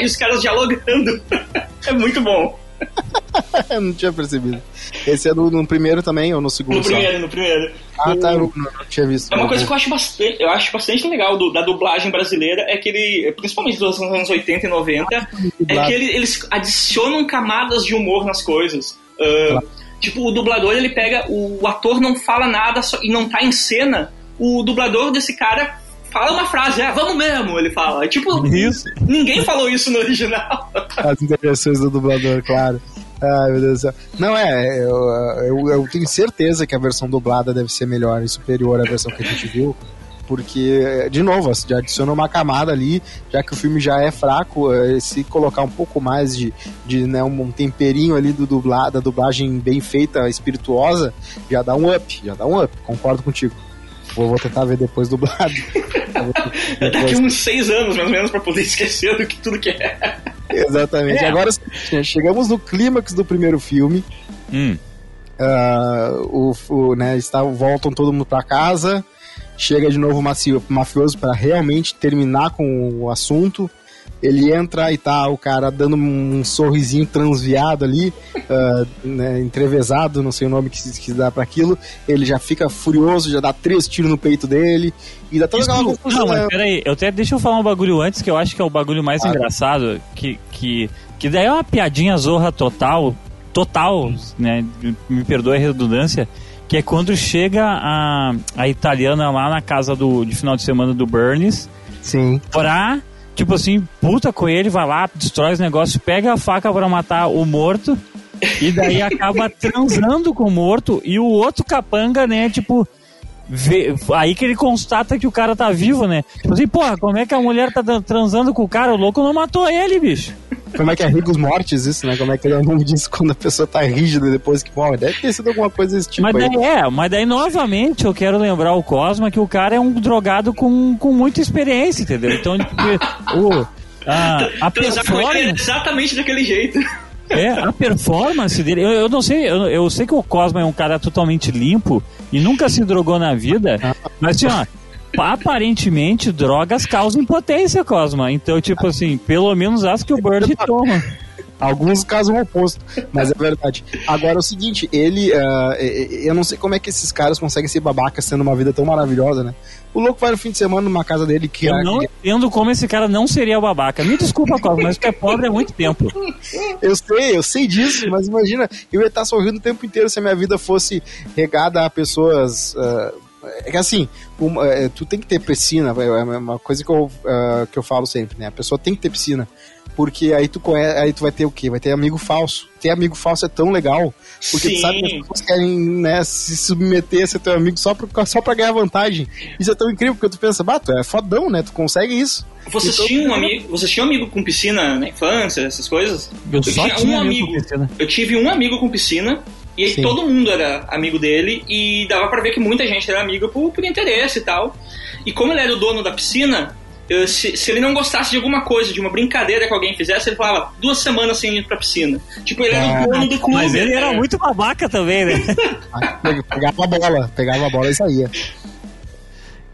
e os caras dialogando. é muito bom. eu não tinha percebido. Esse é no, no, primeiro também ou no segundo? No primeiro, no primeiro. Ah, tá, eu não, não, tinha visto. É uma coisa que eu acho bastante, eu acho bastante legal do, da dublagem brasileira, é que ele, principalmente dos anos 80 e 90, ah, é que ele, eles adicionam camadas de humor nas coisas. Uh, tipo, o dublador, ele pega, o ator não fala nada só, e não tá em cena, o dublador desse cara fala uma frase, é, vamos mesmo, ele fala. É, tipo, isso. ninguém falou isso no original. As intervenções do dublador, claro. Ai, meu Deus do céu. Não, é, eu, eu, eu, tenho certeza que a versão dublada deve ser melhor e superior à versão que a gente viu porque, de novo, já adiciona uma camada ali, já que o filme já é fraco, eh, se colocar um pouco mais de, de né, um temperinho ali do dubla, da dublagem bem feita, espirituosa, já dá um up, já dá um up, concordo contigo. Vou, vou tentar ver depois dublado. Daqui uns seis anos, mais ou menos, pra poder esquecer do que tudo que é. Exatamente. É. Agora chegamos no clímax do primeiro filme. Hum. Uh, o, o, né, está, voltam todo mundo pra casa chega de novo o mafioso para realmente terminar com o assunto. ele entra e tá o cara dando um sorrisinho transviado ali, uh, né, entrevezado, não sei o nome que se, que dá para aquilo. Ele já fica furioso, já dá três tiros no peito dele e dá toda aquela confusão. Não, mas peraí, eu até, deixa eu falar um bagulho antes que eu acho que é o bagulho mais engraçado, que, que, que daí é uma piadinha zorra total, total, né? Me perdoe a redundância que é quando chega a, a italiana lá na casa do, de final de semana do Burns. Sim. Pra, tipo assim, puta com ele, vai lá, destrói os negócios, pega a faca para matar o morto. E daí acaba transando com o morto. E o outro capanga, né, tipo, Vê, aí que ele constata que o cara tá vivo, né? Tipo assim, porra, como é que a mulher tá transando com o cara? O louco não matou ele, bicho. Como é que é Rigos Mortes isso, né? Como é que é o nome disso quando a pessoa tá rígida depois que morre? Deve ter sido alguma coisa desse tipo mas daí, aí. É, mas daí novamente eu quero lembrar o Cosma que o cara é um drogado com, com muita experiência, entendeu? Então, tipo, o, a, a performance... exatamente daquele jeito. É, a performance dele, eu, eu não sei, eu, eu, sei que o Cosma é um cara totalmente limpo e nunca se drogou na vida, mas assim, ó, aparentemente drogas causam impotência, Cosma. Então, tipo assim, pelo menos as que o Bird toma. Alguns casos o oposto, mas é verdade. Agora é o seguinte, ele. Uh, eu não sei como é que esses caras conseguem ser babacas tendo uma vida tão maravilhosa, né? O louco vai no fim de semana numa casa dele que. Eu é não entendo como esse cara não seria babaca. Me desculpa, Cosmo, mas tu é pobre há muito tempo. Eu sei, eu sei disso, mas imagina, eu ia estar sorrindo o tempo inteiro se a minha vida fosse regada a pessoas. Uh, é que assim, uma, é, tu tem que ter piscina, é uma coisa que eu, uh, que eu falo sempre, né? A pessoa tem que ter piscina. Porque aí tu, conhece, aí tu vai ter o quê? Vai ter amigo falso. Ter amigo falso é tão legal. Porque Sim. tu sabe que as pessoas querem né, se submeter a ser teu amigo só pra, só pra ganhar vantagem. Isso é tão incrível, porque tu pensa, bah, tu é fodão, né? Tu consegue isso. Vocês então, tinham um amigo, vocês tinham um amigo com piscina na infância, essas coisas? Eu, eu só tinha um amigo. Eu tive um amigo com piscina e aí Sim. todo mundo era amigo dele e dava para ver que muita gente era amigo por, por interesse e tal. E como ele era o dono da piscina, se, se, ele não gostasse de alguma coisa, de uma brincadeira que alguém fizesse, ele falava duas semanas sem ir pra piscina. Tipo, ele era o dono do clube. Mas ele era né? muito babaca também, né? pegava a bola, pegava a bola e saía.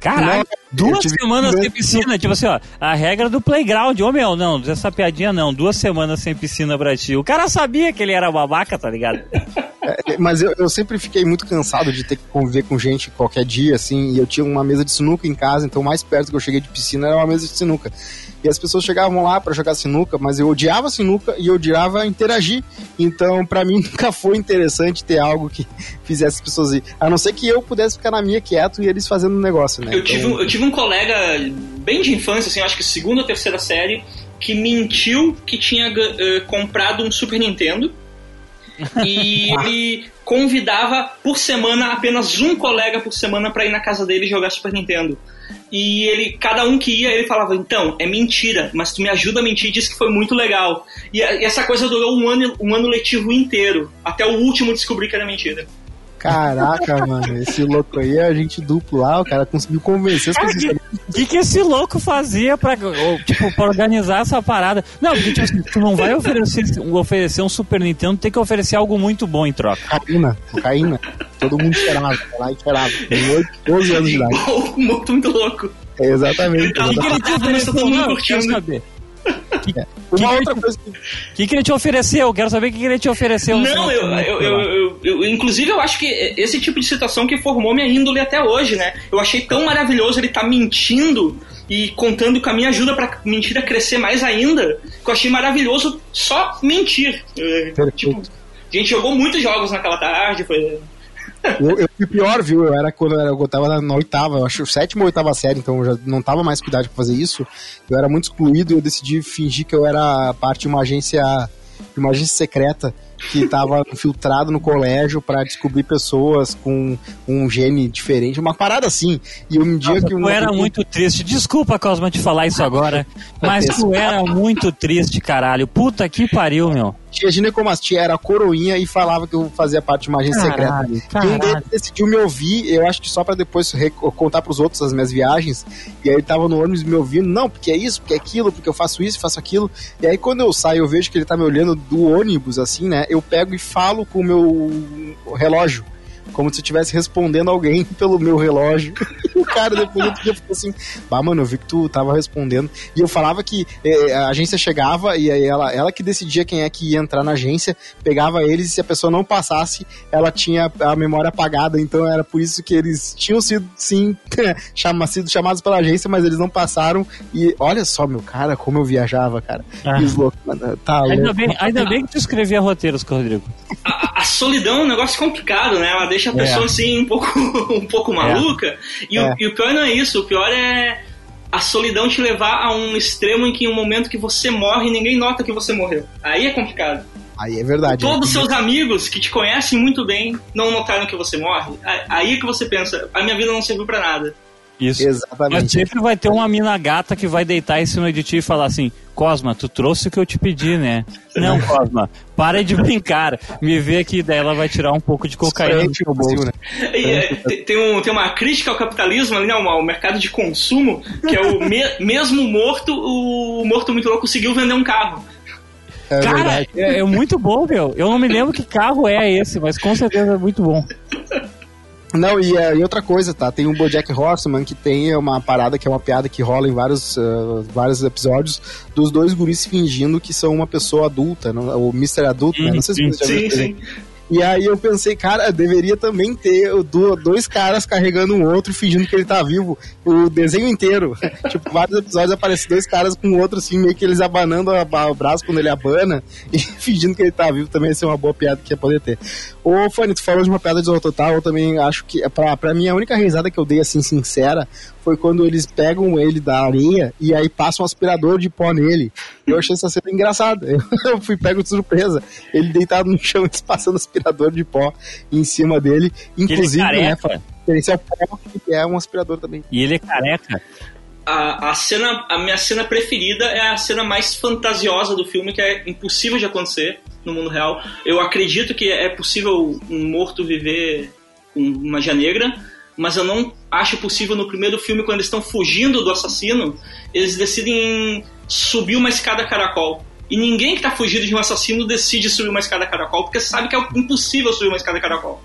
Caralho, duas semanas sem piscina, tipo assim, ó, a regra do playground, ô meu, não, essa piadinha não, duas semanas sem piscina pra ti. O cara sabia que ele era babaca, tá ligado? É, mas eu, eu, sempre fiquei muito cansado de ter que conviver com gente qualquer dia, assim, e eu tinha uma mesa de sinuca em casa, então mais perto que eu cheguei de piscina era uma mesa de sinuca. E as pessoas chegavam lá para jogar sinuca, mas eu odiava sinuca e eu odiava interagir. Então, para mim, nunca foi interessante ter algo que fizesse as pessoas ir. A não ser que eu pudesse ficar na minha quieto e eles fazendo o um negócio, né? Eu, então... tive um, eu tive um colega bem de infância, assim, acho que segunda ou terceira série, que mentiu que tinha uh, comprado um Super Nintendo. e ele convidava por semana apenas um colega por semana para ir na casa dele jogar Super Nintendo. E ele, cada um que ia, ele falava, então, é mentira, mas tu me ajuda a mentir diz que foi muito legal. E, e essa coisa durou um ano, um ano letivo inteiro, até o último descobrir que era mentira. Caraca, mano, esse louco aí é a gente duplo lá, o cara conseguiu convencer as pessoas. O que, que esse louco fazia pra, tipo, pra organizar essa parada? Não, porque tipo, assim, tu não vai oferecer, oferecer um Super Nintendo, tem que oferecer algo muito bom em troca. Cocaína, cocaína. Todo mundo cheirava, lá e cheirava. Tem 8, 12 anos de idade. muito, muito louco. É, exatamente. O que, que ele te ofereceu? Todo mundo curtindo. Que. Uma que outra coisa que... que ele te ofereceu? Quero saber o que ele te ofereceu. Não, eu, eu, eu, eu, Inclusive, eu acho que esse tipo de situação que formou minha índole até hoje, né? Eu achei tão maravilhoso ele estar tá mentindo e contando com a minha ajuda pra mentira crescer mais ainda, que eu achei maravilhoso só mentir. É, tipo, a gente jogou muitos jogos naquela tarde, foi eu, eu fui pior, viu? Eu era quando eu, era, eu tava na oitava, eu acho sétima ou oitava série, então eu já não tava mais cuidado pra fazer isso. Eu era muito excluído e eu decidi fingir que eu era parte de uma agência, de uma agência secreta que estava infiltrado no colégio para descobrir pessoas com um gene diferente, uma parada assim. E um dia Nossa, que tu era muito triste. Desculpa, Cosma, te falar isso agora, mas tu era muito triste, caralho. Puta que pariu, meu tia ginecomastia era coroinha e falava que eu fazia parte de uma agência secreta. E um deles decidiu me ouvir, eu acho que só para depois contar pros outros as minhas viagens. E aí ele tava no ônibus me ouvindo, não, porque é isso, porque é aquilo, porque eu faço isso, faço aquilo. E aí quando eu saio, eu vejo que ele tá me olhando do ônibus, assim, né? Eu pego e falo com o meu relógio. Como se eu estivesse respondendo alguém pelo meu relógio. o cara depois outro dia ficou assim, bah, mano, eu vi que tu tava respondendo. E eu falava que eh, a agência chegava e aí ela, ela que decidia quem é que ia entrar na agência, pegava eles e se a pessoa não passasse, ela tinha a memória apagada. Então era por isso que eles tinham sido, sim, chama, sido chamados pela agência, mas eles não passaram. E olha só, meu cara, como eu viajava, cara. Ah. Louco, mano, tá Ainda louco. bem, ainda bem que tu escrevia roteiros, Rodrigo. A, a solidão é um negócio complicado, né? Ela deixa a pessoa É. assim um pouco, um pouco maluca. E, É. o, e o pior não é isso, o pior é a solidão te levar a um extremo em que um momento que você morre ninguém nota que você morreu. Aí é complicado. Aí é verdade. Todos os né? seus amigos que te conhecem muito bem não notaram que você morre. Aí é que você pensa, a minha vida não serviu pra nada. Isso. Mas Exatamente. sempre vai ter uma mina gata que vai deitar em cima de ti e falar assim: Cosma, tu trouxe o que eu te pedi, né? Não, Cosma, para de brincar. Me vê aqui, daí ela vai tirar um pouco de cocaína do teu bolso. né? E, é, tem, tem um- tem uma crítica ao capitalismo ali, né, ao ao mercado de consumo, que é o me- mesmo morto, o morto muito louco conseguiu vender um carro. É Cara, verdade. é, é muito bom, meu. Eu não me lembro que carro é esse, mas com certeza é muito bom. Não, e, é, e outra coisa, tá? Tem o Bojack Horseman que tem uma parada que é uma piada que rola em vários, ah, vários episódios dos dois guris fingindo que são uma pessoa adulta, não, o Mr. Adulto, né? Não sei se você já viu Sim, sim. E aí eu pensei, cara, deveria também ter dois caras carregando um outro fingindo que ele tá vivo. O desenho inteiro. tipo, vários episódios aparecem dois caras com o outro, assim, meio que eles abanando o braço quando ele abana e fingindo que ele tá vivo. Também ia ser uma boa piada que ia poder ter. Ô, Fanny, tu falou de uma piada de Zorro Total, eu também acho que, pra, pra mim, a única risada que eu dei, assim, sincera, foi quando eles pegam ele da areia e aí passam um aspirador de pó nele. Eu achei essa cena engraçada. Eu fui pego de surpresa. Ele deitado no chão, eles passando aspirador de pó em cima dele. Inclusive, né, esse é o pó que é um aspirador também. E ele é careca. A, a cena, a minha cena preferida é a cena mais fantasiosa do filme, que é impossível de acontecer no mundo real. Eu acredito que é possível um morto viver com magia negra, mas eu não acho possível no primeiro filme, quando eles estão fugindo do assassino, eles decidem subir uma escada caracol. E ninguém que tá fugindo de um assassino decide subir uma escada caracol, porque sabe que é impossível subir uma escada caracol.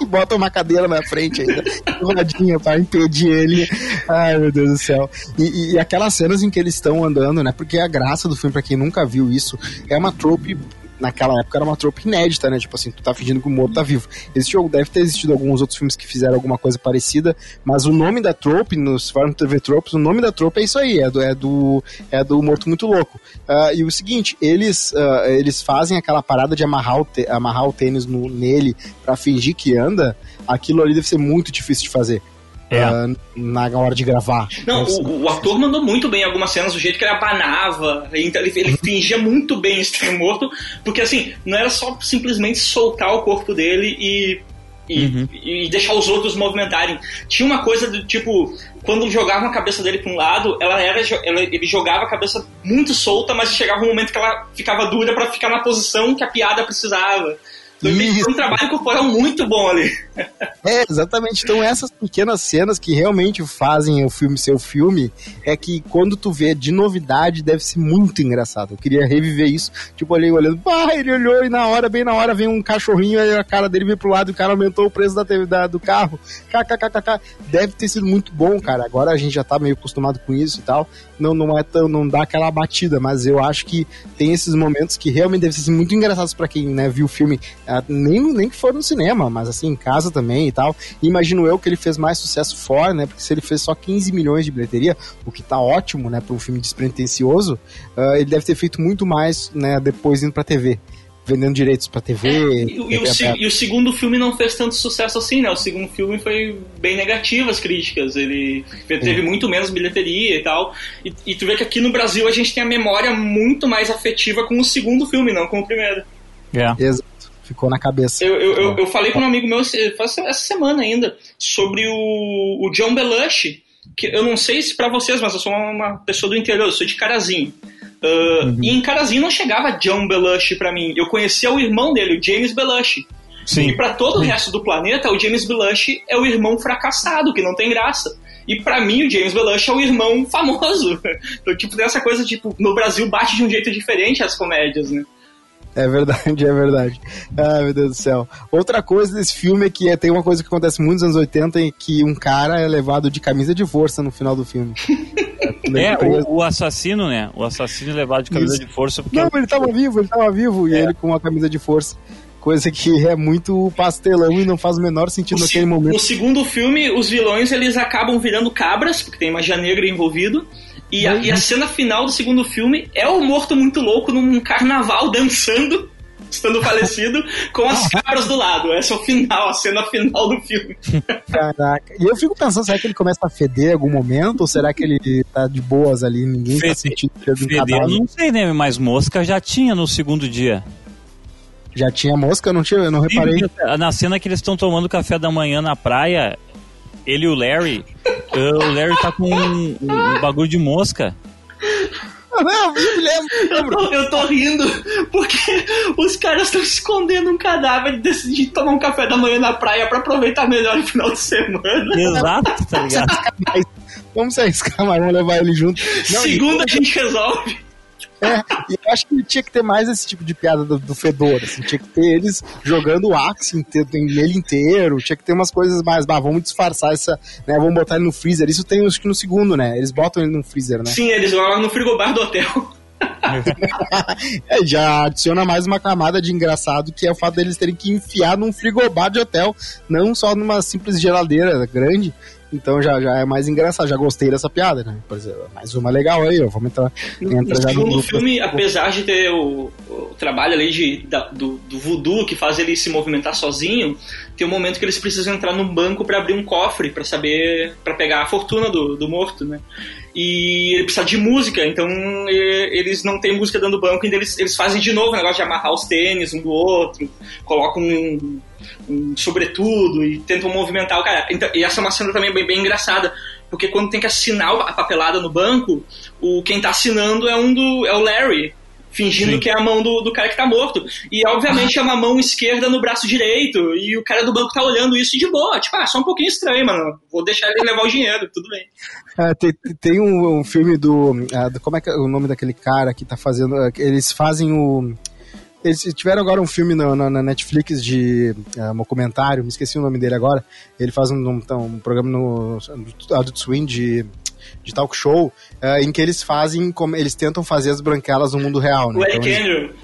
E bota uma cadeira na frente ainda, rodinha pra impedir ele. Ai, meu Deus do céu. E, e- e aquelas cenas em que eles estão andando, né? Porque a graça do filme, pra quem nunca viu isso, é uma trope. Naquela época era uma trope inédita, né? Tipo assim, tu tá fingindo que o morto tá vivo. Esse jogo deve ter existido alguns outros filmes que fizeram alguma coisa parecida, mas o nome da trope, nos Farm TV Tropes, o nome da trope é isso aí, é do, é do, é do Morto Muito Louco. Ah, e o seguinte, eles, ah, eles fazem aquela parada de amarrar o, amarrar o tênis no- nele pra fingir que anda, aquilo ali deve ser muito difícil de fazer. É. ah, na hora de gravar. Não, o, o ator mandou muito bem em algumas cenas, o jeito que ele abanava, ele, ele fingia muito bem estar morto, porque assim, não era só simplesmente soltar o corpo dele e, e, Uhum. e deixar os outros movimentarem. Tinha uma coisa do tipo, quando jogavam a cabeça dele para um lado, ela era ela- ele jogava a cabeça muito solta, mas chegava um momento que ela ficava dura para ficar na posição que a piada precisava. Então, ele fez Isso. um trabalho corporal muito bom ali. É, exatamente. Então essas pequenas cenas que realmente fazem o filme ser o filme, é que quando tu vê de novidade, deve ser muito engraçado. Eu queria reviver isso. Tipo, olhei olhando, pá, ele olhou e na hora, bem na hora, vem um cachorrinho, aí a cara dele veio pro lado e o cara aumentou o preço da, TV da- do carro. KKKKK. Deve ter sido muito bom, cara. Agora a gente já tá meio acostumado com isso e tal. Não, não é tão, não dá aquela batida, mas eu acho que tem esses momentos que realmente devem ser muito engraçados pra quem, né, viu o filme, nem, nem que for no cinema, mas assim, em casa também e tal. E imagino eu que ele fez mais sucesso fora, né, porque se ele fez só 15 milhões de bilheteria, o que tá ótimo, né, pra um filme despretensioso, ah, ele deve ter feito muito mais, né, depois indo pra TV. Vendendo direitos pra TV. É, E, o- e TV o, e o segundo filme não fez tanto sucesso assim, né? O segundo filme foi bem negativo as críticas. Ele teve muito menos bilheteria e tal. E, e tu vê que aqui no Brasil a gente tem a memória muito mais afetiva com o segundo filme, não com o primeiro. É. Exato. Ficou na cabeça. Eu, eu, eu, eu falei com um amigo meu essa semana ainda sobre o, o John Belushi, que eu não sei se pra vocês, mas eu sou uma, pessoa do interior, eu sou de Carazinho. Ah, E em Carazinho não chegava John Belushi pra mim. Eu conhecia o irmão dele, o James Belushi. E Sim. pra todo o resto do planeta, o James Belushi é o irmão fracassado, que não tem graça. E pra mim, o James Belushi é o irmão famoso. Então, tipo, tem essa coisa, tipo, no Brasil bate de um jeito diferente as comédias, né? É verdade, é verdade. Ah, meu Deus do céu. Outra coisa desse filme é que é, tem uma coisa que acontece muito nos anos 80 em que um cara é levado de camisa de força no final do filme. é, o, o, assassino, né? O assassino é levado de camisa Isso. de força. Porque Não, ele tava vivo, ele tava vivo, é. e ele com uma camisa de força. Coisa que é muito pastelão e não faz o menor sentido o naquele momento. No segundo filme, os vilões eles acabam virando cabras, porque tem magia negra envolvido. E a, e a, cena final do segundo filme é o morto muito louco num carnaval dançando, estando falecido, com as cabras do lado. Essa é o final, a cena final do filme. Caraca. E eu fico pensando, será que ele começa a feder em algum momento? Ou será que ele tá de boas ali? Ninguém Fede, tá sentindo cheiro de um cadáver? Não sei, né? Mas mosca já tinha no segundo dia. Já tinha mosca? Não tinha, eu não reparei. Na cena que eles estão tomando café da manhã na praia, ele e o Larry, o Larry tá com um, um bagulho de mosca. Não, eu lembro. Eu tô, eu tô rindo porque os caras estão escondendo um cadáver e decidem tomar um café da manhã na praia pra aproveitar melhor o final de semana. Exato, tá ligado? Vamos se arriscar, mas vamos levar ele junto. Não, Segunda a gente resolve. É, e eu acho que tinha que ter mais esse tipo de piada do, do fedor, assim, tinha que ter eles jogando o Axe inteiro, nele inteiro, tinha que ter umas coisas mais, bah, vamos disfarçar essa, né, vamos botar ele no freezer, isso tem acho que no segundo, né, eles botam ele no freezer, né? Sim, eles vão no frigobar do hotel. é, já adiciona mais uma camada de engraçado que é o fato deles terem que enfiar num frigobar de hotel, não só numa simples geladeira grande, então já, já é mais engraçado, já gostei dessa piada, né? Por exemplo, mais uma legal aí, ó. Vamos entrar, entrar já no, no filme, apesar de ter o, o trabalho ali de, da, do, do voodoo que faz ele se movimentar sozinho, tem um momento que eles precisam entrar num banco para abrir um cofre para saber, para pegar a fortuna do, do morto, né? E ele precisa de música, então eles não têm música dentro do banco, então eles, eles fazem de novo o negócio de amarrar os tênis um do outro, colocam um um sobretudo e tentam movimentar o cara. Então, e essa é uma cena também bem, bem engraçada, porque quando tem que assinar a papelada no banco, o quem tá assinando é um do é o Larry, fingindo Sim. que é a mão do, do cara que tá morto. E obviamente é uma mão esquerda no braço direito, e o cara do banco tá olhando isso de boa, tipo, ah, só um pouquinho estranho, mano. Vou deixar ele levar o dinheiro, tudo bem. É, tem, tem um, um, filme do, uh, do, Como é que é o nome daquele cara que tá fazendo. Uh, eles fazem o. Eles tiveram agora um filme no, no, na Netflix de é, um documentário, me esqueci o nome dele agora. Ele faz um, um, um programa no Adult Swim de, de talk show, uh, em que eles fazem, como eles tentam fazer as branquelas no mundo real. Né? O Eric então, Andrew.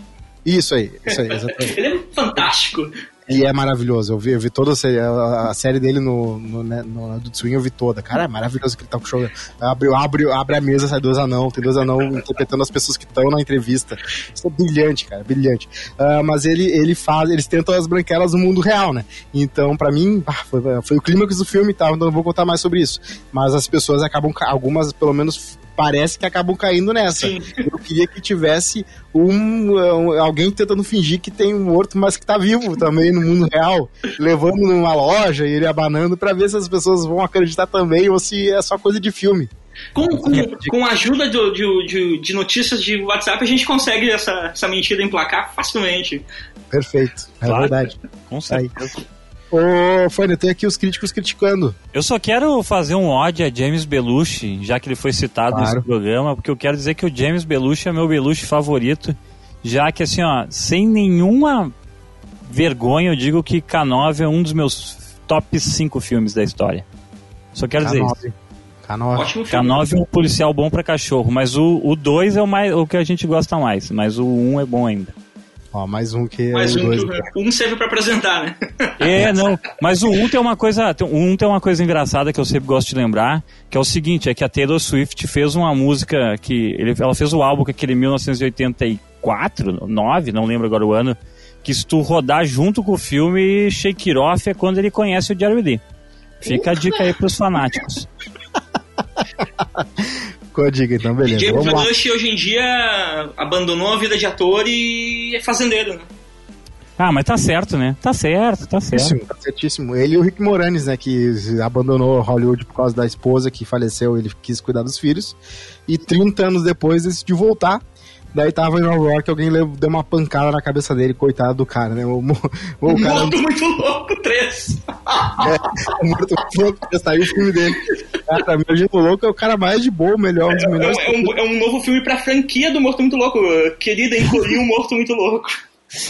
Isso aí, isso aí, exatamente. ele é fantástico. E é maravilhoso. Eu vi, eu vi toda a série, a, série dele no, no, né, no Adult Swing, eu vi toda. Cara, é maravilhoso aquele talk show. Abre, abre, abre a mesa, sai dois anão. Tem dois anão interpretando as pessoas que estão na entrevista. Isso é brilhante, cara, brilhante. Uh, mas ele, ele faz, eles tentam as branquelas no mundo real, né? Então, pra mim, foi, foi o clímax do filme e tal, então não vou contar mais sobre isso. Mas as pessoas acabam, algumas pelo menos parece que acabam caindo nessa. Sim. Eu queria que tivesse um, um, alguém tentando fingir que tem um morto, mas que tá vivo também no mundo real, levando numa loja e ele abanando para ver se as pessoas vão acreditar também ou se é só coisa de filme. Com, com, com a ajuda do, de, de, de, notícias de WhatsApp, a gente consegue essa, essa mentira emplacar facilmente. Perfeito, é claro, verdade. Com certeza. Ô, Fone, tem aqui os críticos criticando. Eu só quero fazer um ódio a James Belushi, já que ele foi citado claro. nesse programa, porque eu quero dizer que o James Belushi é meu Belushi favorito, já que assim, ó, sem nenhuma vergonha, eu digo que K9 é um dos meus top 5 filmes da história. Só quero K9. dizer isso. K9. K9 é um policial bom para cachorro, mas o 2 é o, mais, o que a gente gosta mais, mas o 1 um é bom ainda. Ó, mais um que mais é um, dois... que um serve para apresentar, né? É, não. Mas o um tem uma coisa, o um tem uma coisa engraçada que eu sempre gosto de lembrar, que é o seguinte, é que a Taylor Swift fez uma música que ele, ela fez o álbum que é aquele 1984, 9, não lembro agora o ano, que se tu rodar junto com o filme Shake It Off é quando ele conhece o Jerry Lee. Fica a dica aí pros fanáticos. ficou a dica, então beleza. James Belushi hoje em dia abandonou a vida de ator e é fazendeiro, né? Ah, mas tá certo, né? Tá certo, tá certo. Tá certíssimo. Ele e o Rick Moranis, né, que abandonou Hollywood por causa da esposa que faleceu, ele quis cuidar dos filhos. E 30 anos depois decidiu voltar Daí tava em Nova York, alguém deu uma pancada na cabeça dele, coitado do cara, né? O, o, o cara... Morto Muito Louco 3! é, o Morto Muito Louco 3, saiu o filme dele. Cara, Morto Louco é o cara mais de boa, melhor, um dos é, melhores. É, um, é um novo filme pra franquia do Morto Muito Louco. Querida, encolhi um Morto Muito Louco.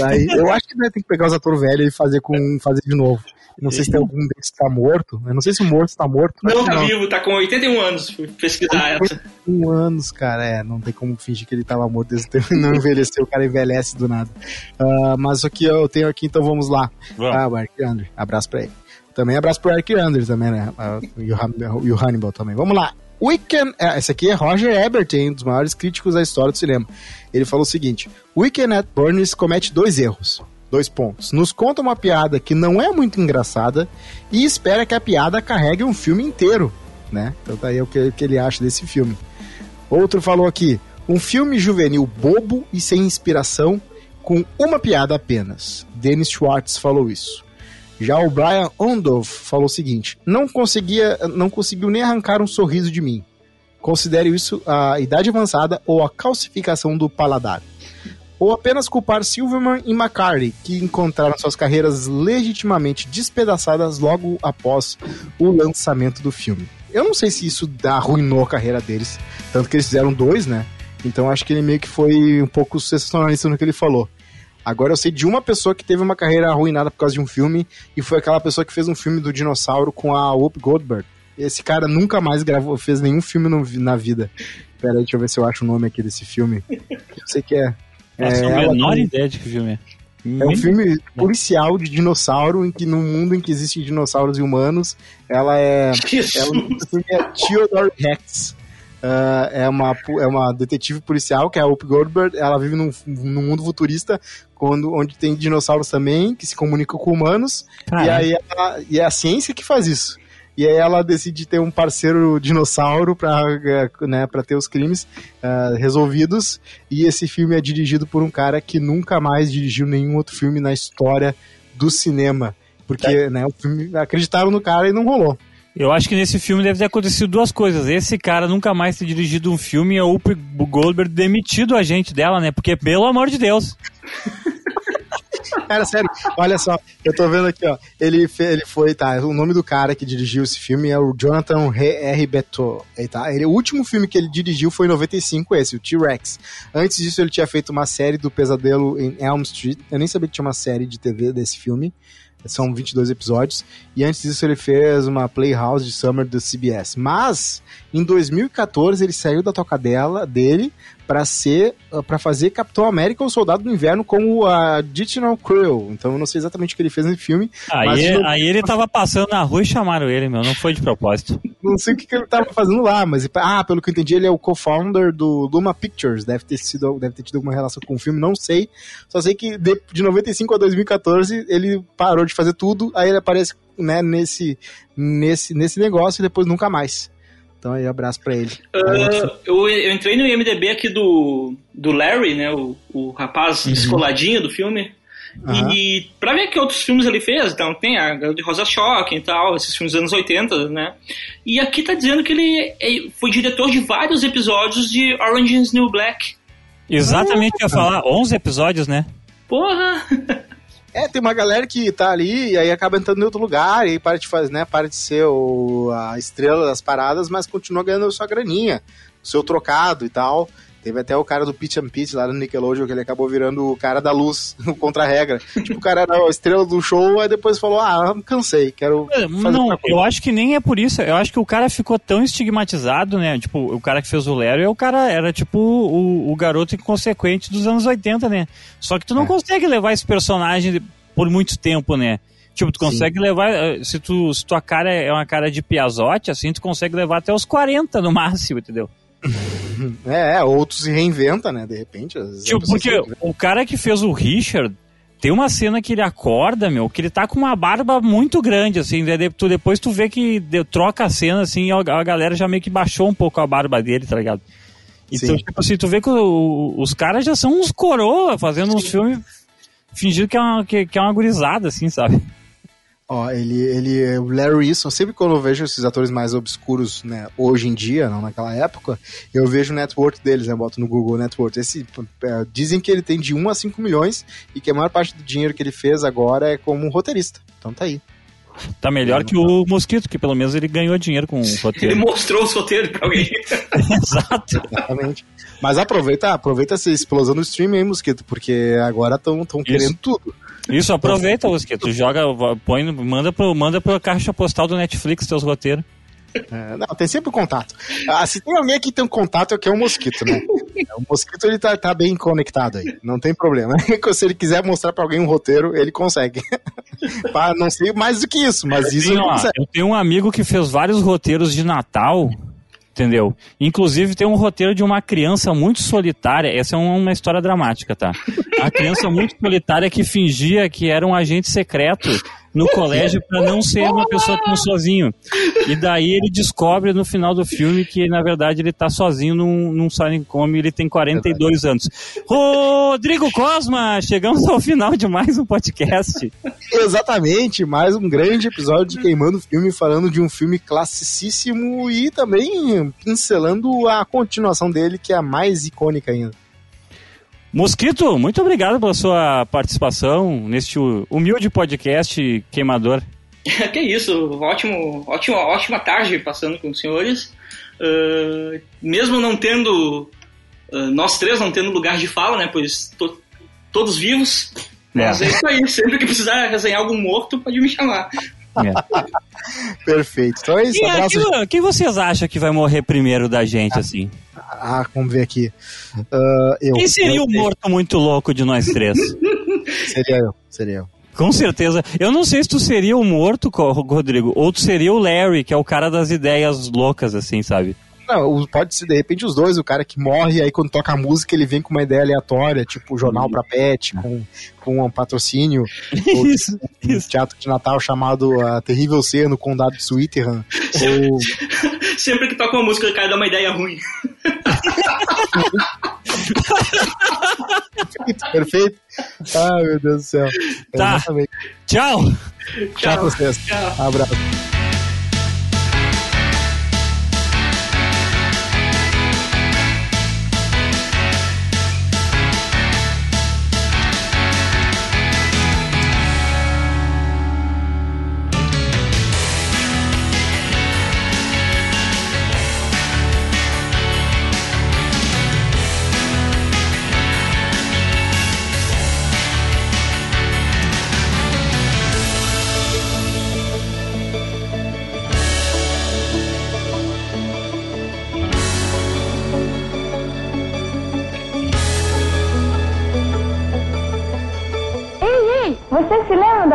Aí, eu acho que né, tem que pegar os atores velhos e fazer, com, fazer de novo. Não sei se tem algum deles que tá morto. Eu não sei se o morto tá morto. Não, tá vivo, tá com 81 anos. Fui pesquisar 81 anos, cara. É, não tem como fingir que ele tava morto desde tempo não envelheceu. O cara envelhece do nada. Uh, mas o que eu tenho aqui, então vamos lá. Vamos. Ah, o Eric Andre. Abraço pra ele. Também abraço pro Eric Andre também, né? Uh, e, o, Hannibal também. Vamos lá. Weekend. É, esse aqui é Roger Ebert, um dos maiores críticos da história do cinema. Ele falou o seguinte: Weekend at Burns comete dois erros. Dois pontos. Nos conta uma piada que não é muito engraçada e espera que a piada carregue um filme inteiro, né? Então tá aí o que, que ele acha desse filme. Outro falou aqui: um filme juvenil bobo e sem inspiração, com uma piada apenas. Dennis Schwartz falou isso. Já o Brian Ondorf falou o seguinte: não conseguia, não conseguiu nem arrancar um sorriso de mim. Considere isso a idade avançada ou a calcificação do paladar ou apenas culpar Silverman e McCarthy, que encontraram suas carreiras legitimamente despedaçadas logo após o lançamento do filme. Eu não sei se isso arruinou a carreira deles, tanto que eles fizeram dois, né? Então acho que ele meio que foi um pouco sensacionalista no que ele falou. Agora eu sei de uma pessoa que teve uma carreira arruinada por causa de um filme, e foi aquela pessoa que fez um filme do dinossauro com a Whoop Goldberg. Esse cara nunca mais gravou, fez nenhum filme no, na vida. Pera aí, deixa eu ver se eu acho o nome aqui desse filme. Eu sei que é nossa, é, a menor tem... ideia de que filme é. É um filme policial de dinossauro, em que no mundo em que existem dinossauros e humanos, ela é. Ela, o filme é Theodore Rex. Uh, é, uma, é uma detetive policial, que é a Up Goldberg. Ela vive num, num mundo futurista, quando, onde tem dinossauros também, que se comunicam com humanos. E aí ela, e é a ciência que faz isso. E aí ela decide ter um parceiro dinossauro para né, pra ter os crimes uh, resolvidos. E esse filme é dirigido por um cara que nunca mais dirigiu nenhum outro filme na história do cinema. Porque é. né, o filme, acreditaram no cara e não rolou. Eu acho que nesse filme deve ter acontecido duas coisas. Esse cara nunca mais ter dirigido um filme e a Up Goldberg demitido a gente dela, né? Porque, pelo amor de Deus. Cara, sério, olha só, eu tô vendo aqui, ó. Ele, ele foi, tá? O nome do cara que dirigiu esse filme é o Jonathan R. Beto. Tá? Ele, o último filme que ele dirigiu foi em 95, esse, o T-Rex. Antes disso, ele tinha feito uma série do Pesadelo em Elm Street. Eu nem sabia que tinha uma série de TV desse filme. São 22 episódios. E antes disso, ele fez uma Playhouse de Summer do CBS. Mas, em 2014, ele saiu da tocadela dele para ser ah, para fazer Capitão América ou Soldado do Inverno como a Additional Crew. Então eu não sei exatamente o que ele fez no filme. Aí, não... aí ele tava passando na rua e chamaram ele, meu, não foi de propósito. não sei o que, que ele tava fazendo lá, mas ah, pelo que eu entendi, ele é o co-founder do Luma Pictures, deve ter sido, deve ter tido alguma relação com o filme, não sei. Só sei que de, de 95 a 2014 ele parou de fazer tudo, aí ele aparece né, nesse, nesse, nesse negócio e depois nunca mais. Então aí, abraço pra ele. Uh, eu, eu, entrei no IMDB aqui do, do Larry, né? O, o rapaz uhum. descoladinho do filme. Uhum. E pra ver que outros filmes ele fez, então tem a de Rosa Choque e tal, esses filmes dos anos 80, né? E aqui tá dizendo que ele é, foi diretor de vários episódios de Orange is New Black. Exatamente, eu ia falar, 11 episódios, né? Porra! É, tem uma galera que tá ali e aí acaba entrando em outro lugar e aí para de fazer, né? Para de ser o, a estrela das paradas, mas continua ganhando sua graninha, seu trocado e tal. Teve até o cara do Pitch and Pitch lá no Nickelodeon, que ele acabou virando o cara da luz, contra a regra. tipo, o cara era a estrela do show, aí depois falou, ah, cansei, quero é, Não, eu acho que nem é por isso. Eu acho que o cara ficou tão estigmatizado, né? Tipo, o cara que fez o Lero é o cara, era tipo o, o garoto inconsequente dos anos 80, né? Só que tu não é. consegue levar esse personagem por muito tempo, né? Tipo, tu consegue Sim. levar. Eh, se, tu, se tua cara é uma cara de piazote, assim, tu consegue levar até os 40 no máximo, entendeu? É, é, ou tu se reinventa, né? De repente. Tipo, porque o cara que fez o Richard. Tem uma cena que ele acorda, meu, que ele tá com uma barba muito grande, assim, tu, depois tu vê que troca a cena, assim, a, a, galera já meio que baixou um pouco a barba dele, tá ligado? Então, Sim. tipo assim, tu vê que o, os caras já são uns coroa fazendo Sim. uns filmes fingindo que é uma, que, que é uma gurizada, assim, sabe? Ó, ele, ele, o Larry Wilson, sempre quando eu vejo esses atores mais obscuros, né, hoje em dia, não naquela época, eu vejo o network deles, né, boto no Google Network. Esse, é, dizem que ele tem de 1 a 5 milhões e que a maior parte do dinheiro que ele fez agora é como roteirista. Então tá aí. Tá melhor que o Mosquito, que pelo menos ele ganhou dinheiro com o roteiro. Ele mostrou os roteiros pra alguém. Exato. Exatamente. Mas aproveita, aproveita essa explosão do streaming aí, Mosquito, porque agora estão querendo tudo. Isso, aproveita, Mosquito. Joga, põe, manda pro, manda pro caixa postal do Netflix teus roteiros. É, não, tem sempre contato. Ah, se tem alguém que tem um contato, é que é o mosquito, né? O mosquito ele tá, tá bem conectado aí, não tem problema. se ele quiser mostrar para alguém um roteiro, ele consegue. não sei mais do que isso, mas isso ele consegue. Eu tenho um amigo que fez vários roteiros de Natal entendeu? Inclusive tem um roteiro de uma criança muito solitária, essa é uma história dramática, tá? A criança muito solitária que fingia que era um agente secreto no colégio para não ser uma pessoa tão sozinho. E daí ele descobre no final do filme que, na verdade, ele tá sozinho num, num Silent Come ele tem 42 anos. Rodrigo Cosma, chegamos ao final de mais um podcast. Exatamente, mais um grande episódio de Queimando Filme, falando de um filme classicíssimo e também pincelando a continuação dele, que é a mais icônica ainda. Mosquito, muito obrigado pela sua participação neste humilde podcast queimador. que isso, ótimo, ótima, ótima tarde passando com os senhores. Uh, mesmo não tendo, uh, nós três não tendo lugar de fala, né, pois to, todos vivos, mas é. é isso aí, sempre que precisar resenhar algum morto, pode me chamar. Perfeito. Então é isso. Quem, abraço. Quem, quem, vocês acham que vai morrer primeiro da gente, ah, assim? Ah, vamos ver aqui. Uh, eu, quem seria eu, o morto muito louco de nós três? seria eu, seria eu. Com certeza. Eu não sei se tu seria o morto, Rodrigo, ou tu seria o Larry, que é o cara das ideias loucas, assim, sabe? Não, pode ser de repente os dois, o cara que morre, aí quando toca a música ele vem com uma ideia aleatória, tipo jornal pra pet, com, com um patrocínio. isso, um isso. teatro de Natal chamado A Terrível Ser no Condado de Switzerland. ou... Sempre que toca uma música, o cara dá uma ideia ruim. perfeito, perfeito. Ai, meu Deus do céu. Tá. Tchau. Tchau. Tchau pra vocês. Tchau. Um abraço.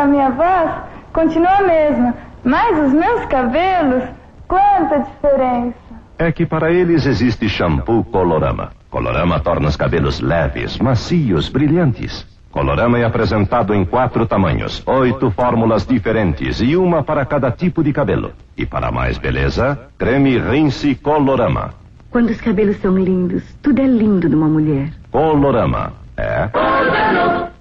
Da minha voz? Continua a mesma, mas os meus cabelos, quanta diferença! É que para eles existe shampoo Colorama. Colorama torna os cabelos leves, macios, brilhantes. Colorama é apresentado em quatro tamanhos, oito fórmulas diferentes e uma para cada tipo de cabelo. E para mais beleza, creme Rinse Colorama. Quando os cabelos são lindos, tudo é lindo numa mulher. Colorama. É. Colorama.